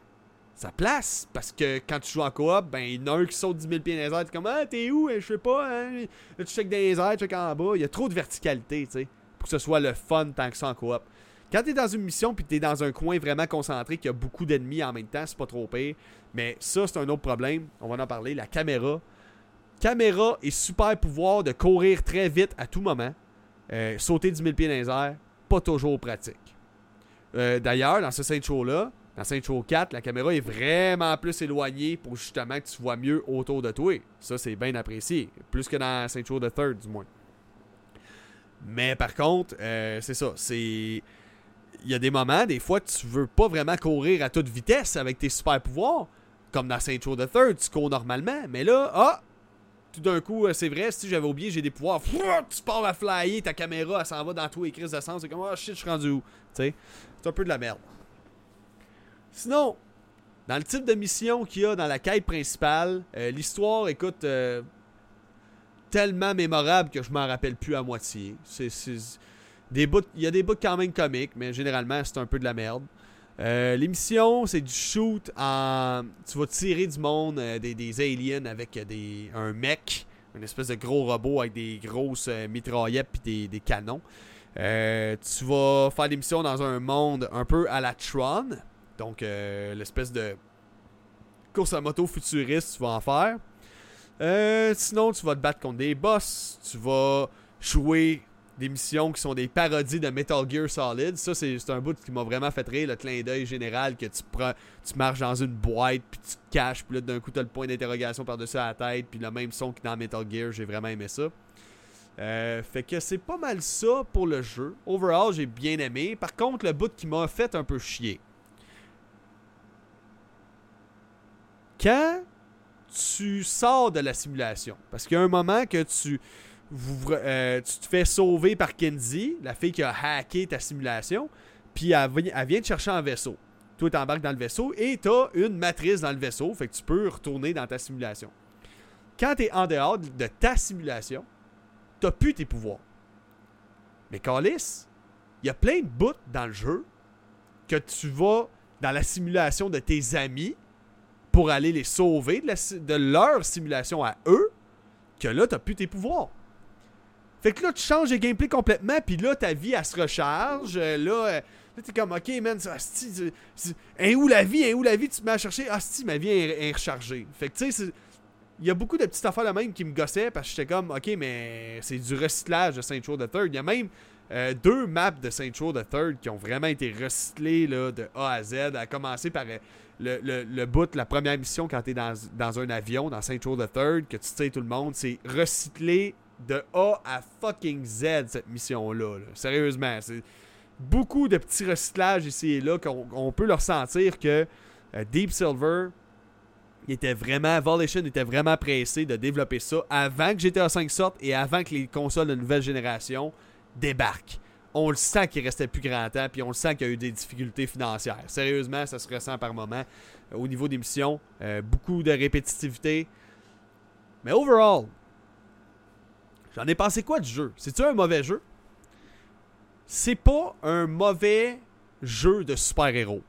sa place. Parce que quand tu joues en coop, ben, il y en a un qui saute 10 000 pieds dans les airs. T'es comme, ah, t'es où? Je sais pas. Hein? Tu checkes dans les airs, tu checkes en bas. Il y a trop de verticalité, tu sais, pour que ce soit le fun tant que ça en coop. Quand t'es dans une mission puis t'es dans un coin vraiment concentré, qu'il y a beaucoup d'ennemis en même temps, c'est pas trop pire. Mais ça, c'est un autre problème. On va en parler. La caméra. Caméra et super pouvoir de courir très vite à tout moment. Euh, sauter 10 000 pieds dans les airs, pas toujours pratique. Euh, d'ailleurs, dans ce Saint Show-là, dans Saint Show 4, la caméra est vraiment plus éloignée pour justement que tu vois mieux autour de toi. Ça, c'est bien apprécié. Plus que dans Saint Show the Third, du moins. Mais par contre, euh, c'est ça. C'est il y a des moments, des fois, tu veux pas vraiment courir à toute vitesse avec tes super pouvoirs. Comme dans Saint Show the Third, tu cours normalement. Mais là, ah, tout d'un coup, euh, c'est vrai, si j'avais oublié, j'ai des pouvoirs. Tu pars à flyer, ta caméra, s'en va dans tous les crises de sens. C'est comme, oh shit, je suis rendu où? Tu sais, c'est un peu de la merde. Sinon, dans le type de mission qu'il y a dans la quête principale, euh, l'histoire, écoute, euh, tellement mémorable que je m'en rappelle plus à moitié. C'est il y a des bouts quand même comiques, mais généralement, c'est un peu de la merde. Euh, l'émission, c'est du shoot en. Tu vas tirer du monde, euh, des, aliens avec des, un mec, une espèce de gros robot avec des grosses mitraillettes et des, canons. tu vas faire des missions dans un monde un peu à la Tron. Donc, l'espèce de course à moto futuriste, tu vas en faire. sinon, tu vas te battre contre des boss. Tu vas jouer des missions qui sont des parodies de Metal Gear Solid. Ça, c'est un bout qui m'a vraiment fait rire, le clin d'œil général que tu prends, tu marches dans une boîte, puis tu te caches, puis là, d'un coup, tu as le point d'interrogation par-dessus la tête, puis le même son que dans Metal Gear, j'ai vraiment aimé ça. Euh, fait que c'est pas mal ça pour le jeu. Overall, j'ai bien aimé. Par contre, le bout qui m'a fait un peu chier. Quand tu sors de la simulation, parce qu'il y a un moment que tu euh, tu te fais sauver par Kenzie, la fille qui a hacké ta simulation, puis elle, vient te chercher en vaisseau. Toi, tu embarques dans le vaisseau et tu as une matrice dans le vaisseau, fait que tu peux retourner dans ta simulation. Quand tu es en dehors de ta simulation, tu plus tes pouvoirs. Mais Calis, il y a plein de bouts dans le jeu que tu vas dans la simulation de tes amis pour aller les sauver de, leur simulation à eux, que là, tu plus tes pouvoirs. Fait que là, tu changes le gameplay complètement, puis là, ta vie, elle se recharge. Euh, là, euh, là t'es comme, ok, man, asti, hein, où la vie, hein, où la vie, tu te mets à chercher, asti, ma vie est, rechargée. Fait que, tu sais, il y a beaucoup de petites affaires là même qui me gossaient, parce que j'étais comme, ok, mais c'est du recyclage de Saint Row the Third. Il y a même euh, deux maps de Saint Row the Third qui ont vraiment été recyclées là, de A à Z, à commencer par le, le, le, bout, la première mission quand t'es dans, dans un avion, dans Saint Row the Third, que tu sais tout le monde, c'est recyclé de A à fucking Z cette mission-là. Sérieusement, c'est beaucoup de petits recyclages ici et là qu'on peut leur sentir que euh, Deep Silver était vraiment, Volition était vraiment pressé de développer ça avant que GTA 5 sorte et avant que les consoles de nouvelle génération débarquent. On le sent qu'il restait plus grand temps, puis on le sent qu'il y a eu des difficultés financières. Sérieusement, ça se ressent par moment. Euh, au niveau des missions, euh, beaucoup de répétitivité. Mais overall, J'en ai pensé quoi du jeu? C'est-tu un mauvais jeu? C'est pas un mauvais jeu de super-héros.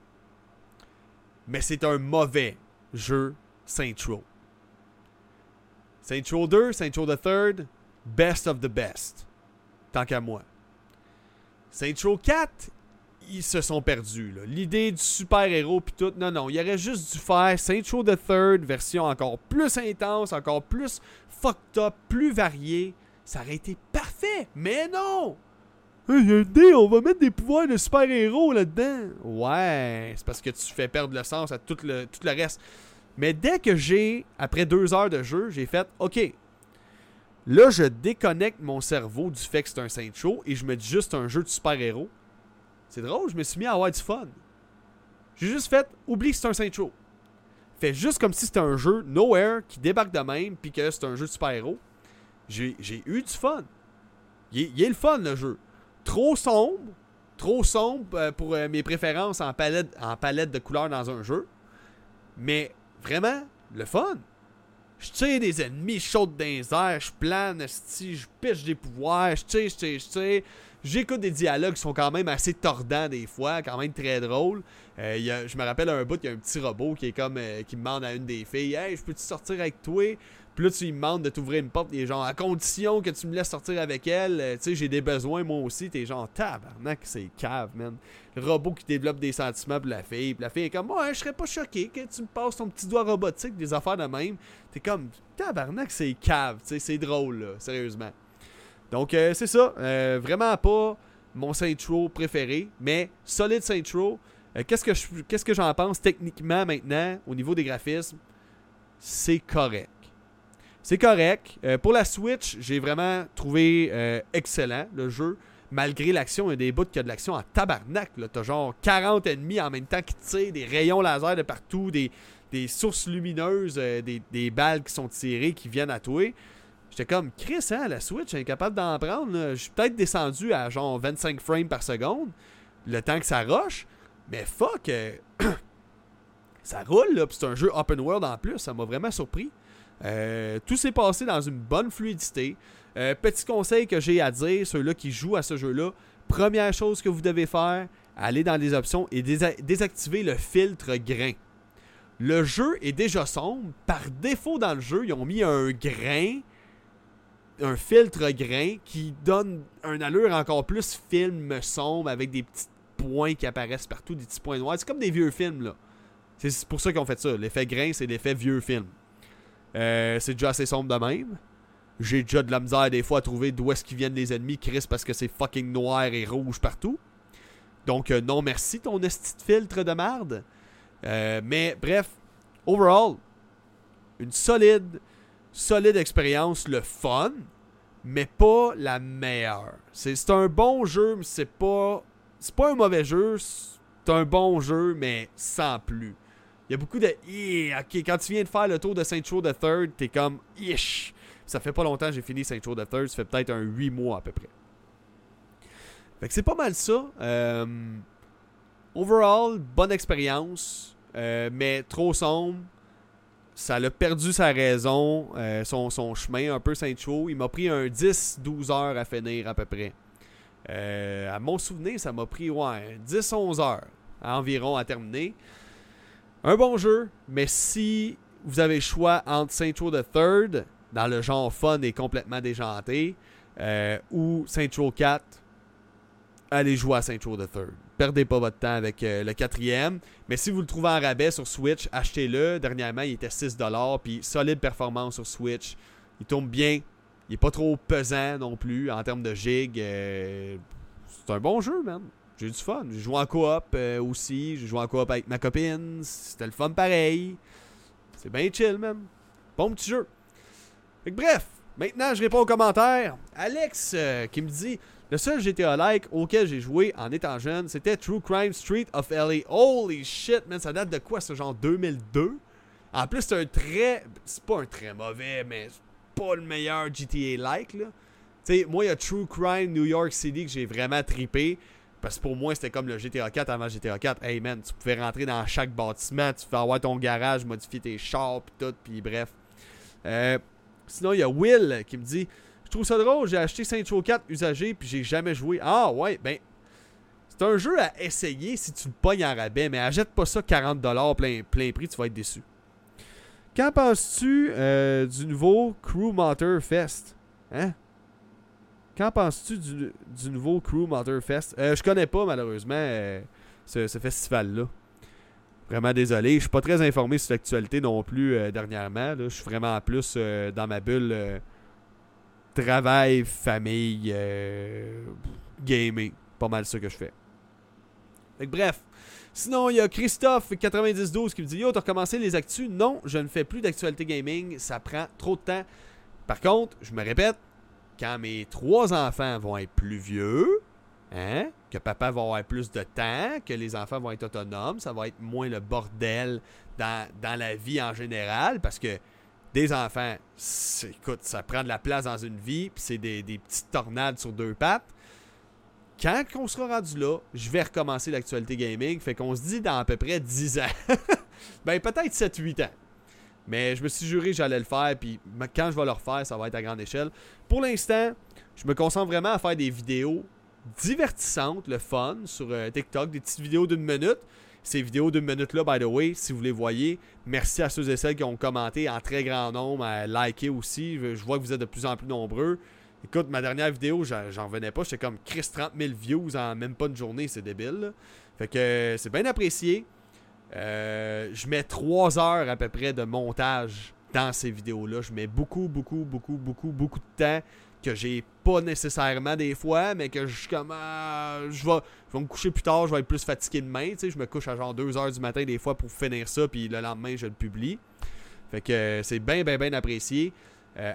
Mais c'est un mauvais jeu Saint Row. Saint Show 2, Saint Show the Third, best of the best. Tant qu'à moi. Saint Show 4, ils se sont perdus. L'idée du super-héros puis tout, non, non, il aurait juste dû faire Saint Show the Third, version encore plus intense, encore plus fucked up, plus variée. Ça aurait été parfait, mais non! Hey, on va mettre des pouvoirs de super-héros là-dedans. Ouais, c'est parce que tu fais perdre le sens à tout le reste. Mais dès que j'ai, après deux heures de jeu, j'ai fait OK. Là, je déconnecte mon cerveau du fait que c'est un Saint Show et je me dis juste un jeu de super-héros. C'est drôle, je me suis mis à avoir du fun. J'ai juste fait oublie que c'est un Saint Show. Fais juste comme si c'était un jeu Nowhere qui débarque de même puis que c'est un jeu de super-héros. J'ai eu du fun. Il est, le fun le jeu. Trop sombre, trop sombre euh, pour euh, mes préférences en palette, en palette de couleurs dans un jeu. Mais vraiment, le fun. Je tire des ennemis, je saute dans les airs, je plane, je pêche des pouvoirs, je tire, je tire, je tire. J'écoute des dialogues qui sont quand même assez tordants des fois, quand même très drôles. Euh, je me rappelle un bout, il y a un petit robot qui est comme qui demande à une des filles Hey, je peux-tu sortir avec toi puis là, tu lui demandes de t'ouvrir une porte. Et genre, à condition que tu me laisses sortir avec elle, euh, tu sais, j'ai des besoins moi aussi. T'es genre, tabarnak, c'est cave, man. Robot qui développe des sentiments pour la fille. Puis la fille est comme, ouais, je serais pas choqué que tu me passes ton petit doigt robotique, des affaires de même. T'es comme, tabarnak, c'est cave. Tu c'est drôle, là, sérieusement. Donc, euh, c'est ça. Euh, vraiment pas mon Saint préféré, mais solide Saint que qu'est-ce que j'en pense techniquement maintenant au niveau des graphismes? C'est correct. C'est correct. Euh, pour la Switch, j'ai vraiment trouvé euh, excellent le jeu. Malgré l'action, il y a des bouts qui a de l'action en tabarnak. T'as genre 40 ennemis en même temps qui tirent, des rayons laser de partout, des, sources lumineuses, euh, des, balles qui sont tirées, qui viennent à toi. J'étais comme, Chris, hein, la Switch, incapable d'en prendre. Je suis peut-être descendu à genre 25 frames par seconde, le temps que ça rush. Mais fuck, ça roule, là. c'est un jeu open world en plus. Ça m'a vraiment surpris. Euh, tout s'est passé dans une bonne fluidité. Euh, petit conseil que j'ai à dire, ceux-là qui jouent à ce jeu-là, première chose que vous devez faire, aller dans les options et désactiver le filtre grain. Le jeu est déjà sombre. Par défaut dans le jeu, ils ont mis un grain, un filtre grain qui donne un allure encore plus film sombre avec des petits points qui apparaissent partout, des petits points noirs. C'est comme des vieux films là. C'est pour ça qu'ils ont fait ça. L'effet grain, c'est l'effet vieux film. Euh, c'est déjà assez sombre de même. J'ai déjà de la misère des fois à trouver d'où est-ce qu'ils viennent les ennemis, Chris, parce que c'est fucking noir et rouge partout. Donc, euh, non merci ton esti filtre de merde. Euh, mais bref, overall, une solide, solide expérience, le fun, mais pas la meilleure. C'est un bon jeu, mais c'est pas. C'est pas un mauvais jeu, c'est un bon jeu, mais sans plus. Il y a beaucoup de ok, quand tu viens de faire le tour de Saint Show the Third, t'es comme ish. Ça fait pas longtemps que j'ai fini Saint Show the Third, ça fait peut-être un 8 mois à peu près. Fait que c'est pas mal ça. Euh, overall, bonne expérience, euh, mais trop sombre. Ça l'a perdu sa raison, euh, son, son, chemin un peu Saint Show. Il m'a pris un 10-12 heures à finir à peu près. à mon souvenir, ça m'a pris ouais, 10-11 heures environ à terminer. Un bon jeu, mais si vous avez le choix entre Saint the Third, dans le genre fun et complètement déjanté, euh, ou Saint 4, allez jouer à Saint the Third. Perdez pas votre temps avec euh, le quatrième. Mais si vous le trouvez en rabais sur Switch, achetez-le. Dernièrement, il était 6$. Puis solide performance sur Switch. Il tombe bien. Il est pas trop pesant non plus en termes de gig. Euh, c'est un bon jeu, man. J'ai eu du fun. J'ai joué en coop euh, aussi. J'ai joué en coop avec ma copine. C'était le fun pareil. C'est bien chill, man. Bon petit jeu. bref, maintenant je réponds aux commentaires. Alex euh, qui me dit Le seul GTA like auquel j'ai joué en étant jeune, c'était True Crime Street of LA. Holy shit, man, ça date de quoi ce genre 2002 En plus, c'est un très. C'est pas un très mauvais, mais pas le meilleur GTA like, là. Tu sais, moi, il y a True Crime New York City que j'ai vraiment tripé. Parce que pour moi, c'était comme le GTA 4 avant GTA 4. Hey man, tu pouvais rentrer dans chaque bâtiment, tu pouvais avoir ton garage, modifier tes chars, pis tout, puis bref. Euh, sinon, il y a Will qui me dit Je trouve ça drôle, j'ai acheté Saint 4 usagé, puis j'ai jamais joué. Ah ouais, ben. C'est un jeu à essayer si tu le pognes en rabais, mais achète pas ça 40$ plein, plein prix, tu vas être déçu. Qu'en penses-tu euh, du nouveau Crew Motor Fest? Hein? Qu'en penses-tu du, nouveau Crew Motor Fest? Euh, je connais pas, malheureusement, euh, ce, festival-là. Vraiment désolé. Je suis pas très informé sur l'actualité non plus euh, dernièrement. Je suis vraiment plus euh, dans ma bulle travail, famille, gaming. Pas mal ce que je fais. Fait bref. Sinon, il y a Christophe9012 qui me dit Yo, t'as recommencé les actus? Non, je ne fais plus d'actualité gaming. Ça prend trop de temps. Par contre, je me répète, quand mes trois enfants vont être plus vieux, hein, que papa va avoir plus de temps, que les enfants vont être autonomes, ça va être moins le bordel dans, la vie en général, parce que des enfants, écoute, ça prend de la place dans une vie, puis c'est des, des, petites tornades sur deux pattes. Quand on sera rendu là, je vais recommencer l'actualité gaming, fait qu'on se dit dans à peu près 10 ans. ben peut-être 7-8 ans. Mais je me suis juré que j'allais le faire, puis quand je vais le refaire, ça va être à grande échelle. Pour l'instant, je me concentre vraiment à faire des vidéos divertissantes, le fun, sur euh, TikTok, des petites vidéos d'une minute. Ces vidéos d'une minute-là, by the way, si vous les voyez, merci à ceux et celles qui ont commenté en très grand nombre, à liker aussi. Je, vois que vous êtes de plus en plus nombreux. Écoute, ma dernière vidéo, j'en revenais pas. J'étais comme Chris 30 000 views en même pas une journée, c'est débile. Fait que c'est bien apprécié. Euh, je mets 3 heures à peu près de montage dans ces vidéos-là. Je mets beaucoup, beaucoup, beaucoup, beaucoup, beaucoup de temps que j'ai pas nécessairement des fois, mais que je comme euh, je, vais, je vais me coucher plus tard, je vais être plus fatigué demain. Je me couche à genre 2 heures du matin des fois pour finir ça, puis le lendemain je le publie. Fait que euh, c'est bien, bien, bien apprécié.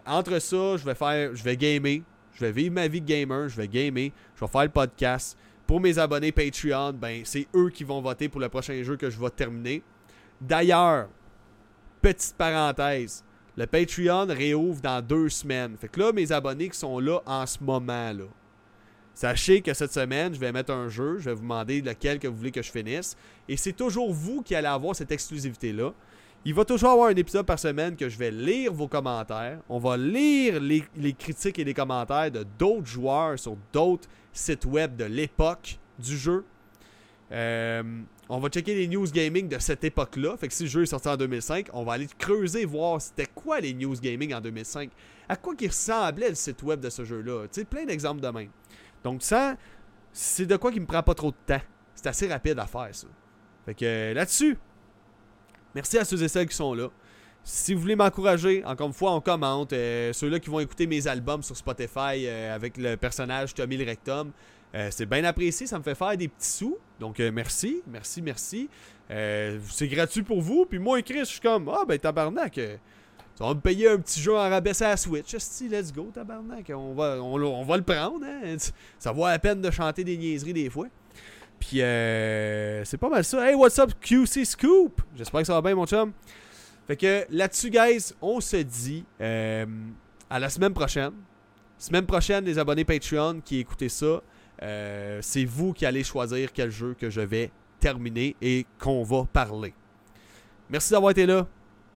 Entre ça, je vais faire, je vais gamer, je vais vivre ma vie de gamer, je vais gamer, je vais faire le podcast. Pour mes abonnés Patreon, ben c'est eux qui vont voter pour le prochain jeu que je vais terminer. D'ailleurs, petite parenthèse, le Patreon réouvre dans deux semaines. Fait que là, mes abonnés qui sont là en ce moment là. Sachez que cette semaine, je vais mettre un jeu, je vais vous demander lequel que vous voulez que je finisse. Et c'est toujours vous qui allez avoir cette exclusivité-là. Il va toujours avoir un épisode par semaine que je vais lire vos commentaires. On va lire les, les critiques et les commentaires de d'autres joueurs sur d'autres sites web de l'époque du jeu. Euh, on va checker les news gaming de cette époque-là. Fait que si le jeu est sorti en 2005, on va aller creuser, voir c'était quoi les news gaming en 2005. À quoi qui ressemblait le site web de ce jeu-là. Tu sais, plein d'exemples de même. Donc ça, c'est de quoi qui me prend pas trop de temps. C'est assez rapide à faire, ça. Fait que là-dessus, merci à ceux et celles qui sont là. Si vous voulez m'encourager, encore une fois, on commente. Euh, Ceux-là qui vont écouter mes albums sur Spotify euh, avec le personnage Tommy le Rectum, euh, c'est bien apprécié, ça me fait faire des petits sous. Donc merci, merci, merci. C'est gratuit pour vous. Puis moi, Chris, je suis comme, ah ben tabarnak, ça va me payer un petit jeu en rabaissé à la Switch. Let's go, tabarnak. On va, on, on va le prendre. Hein? Ça vaut la peine de chanter des niaiseries des fois. Puis c'est pas mal ça. Hey, what's up, QC Scoop? J'espère que ça va bien, mon chum. Fait que là-dessus, guys, on se dit à la semaine prochaine. Semaine prochaine, les abonnés Patreon qui écoutaient ça. Euh, c'est vous qui allez choisir quel jeu que je vais terminer et qu'on va parler. Merci d'avoir été là.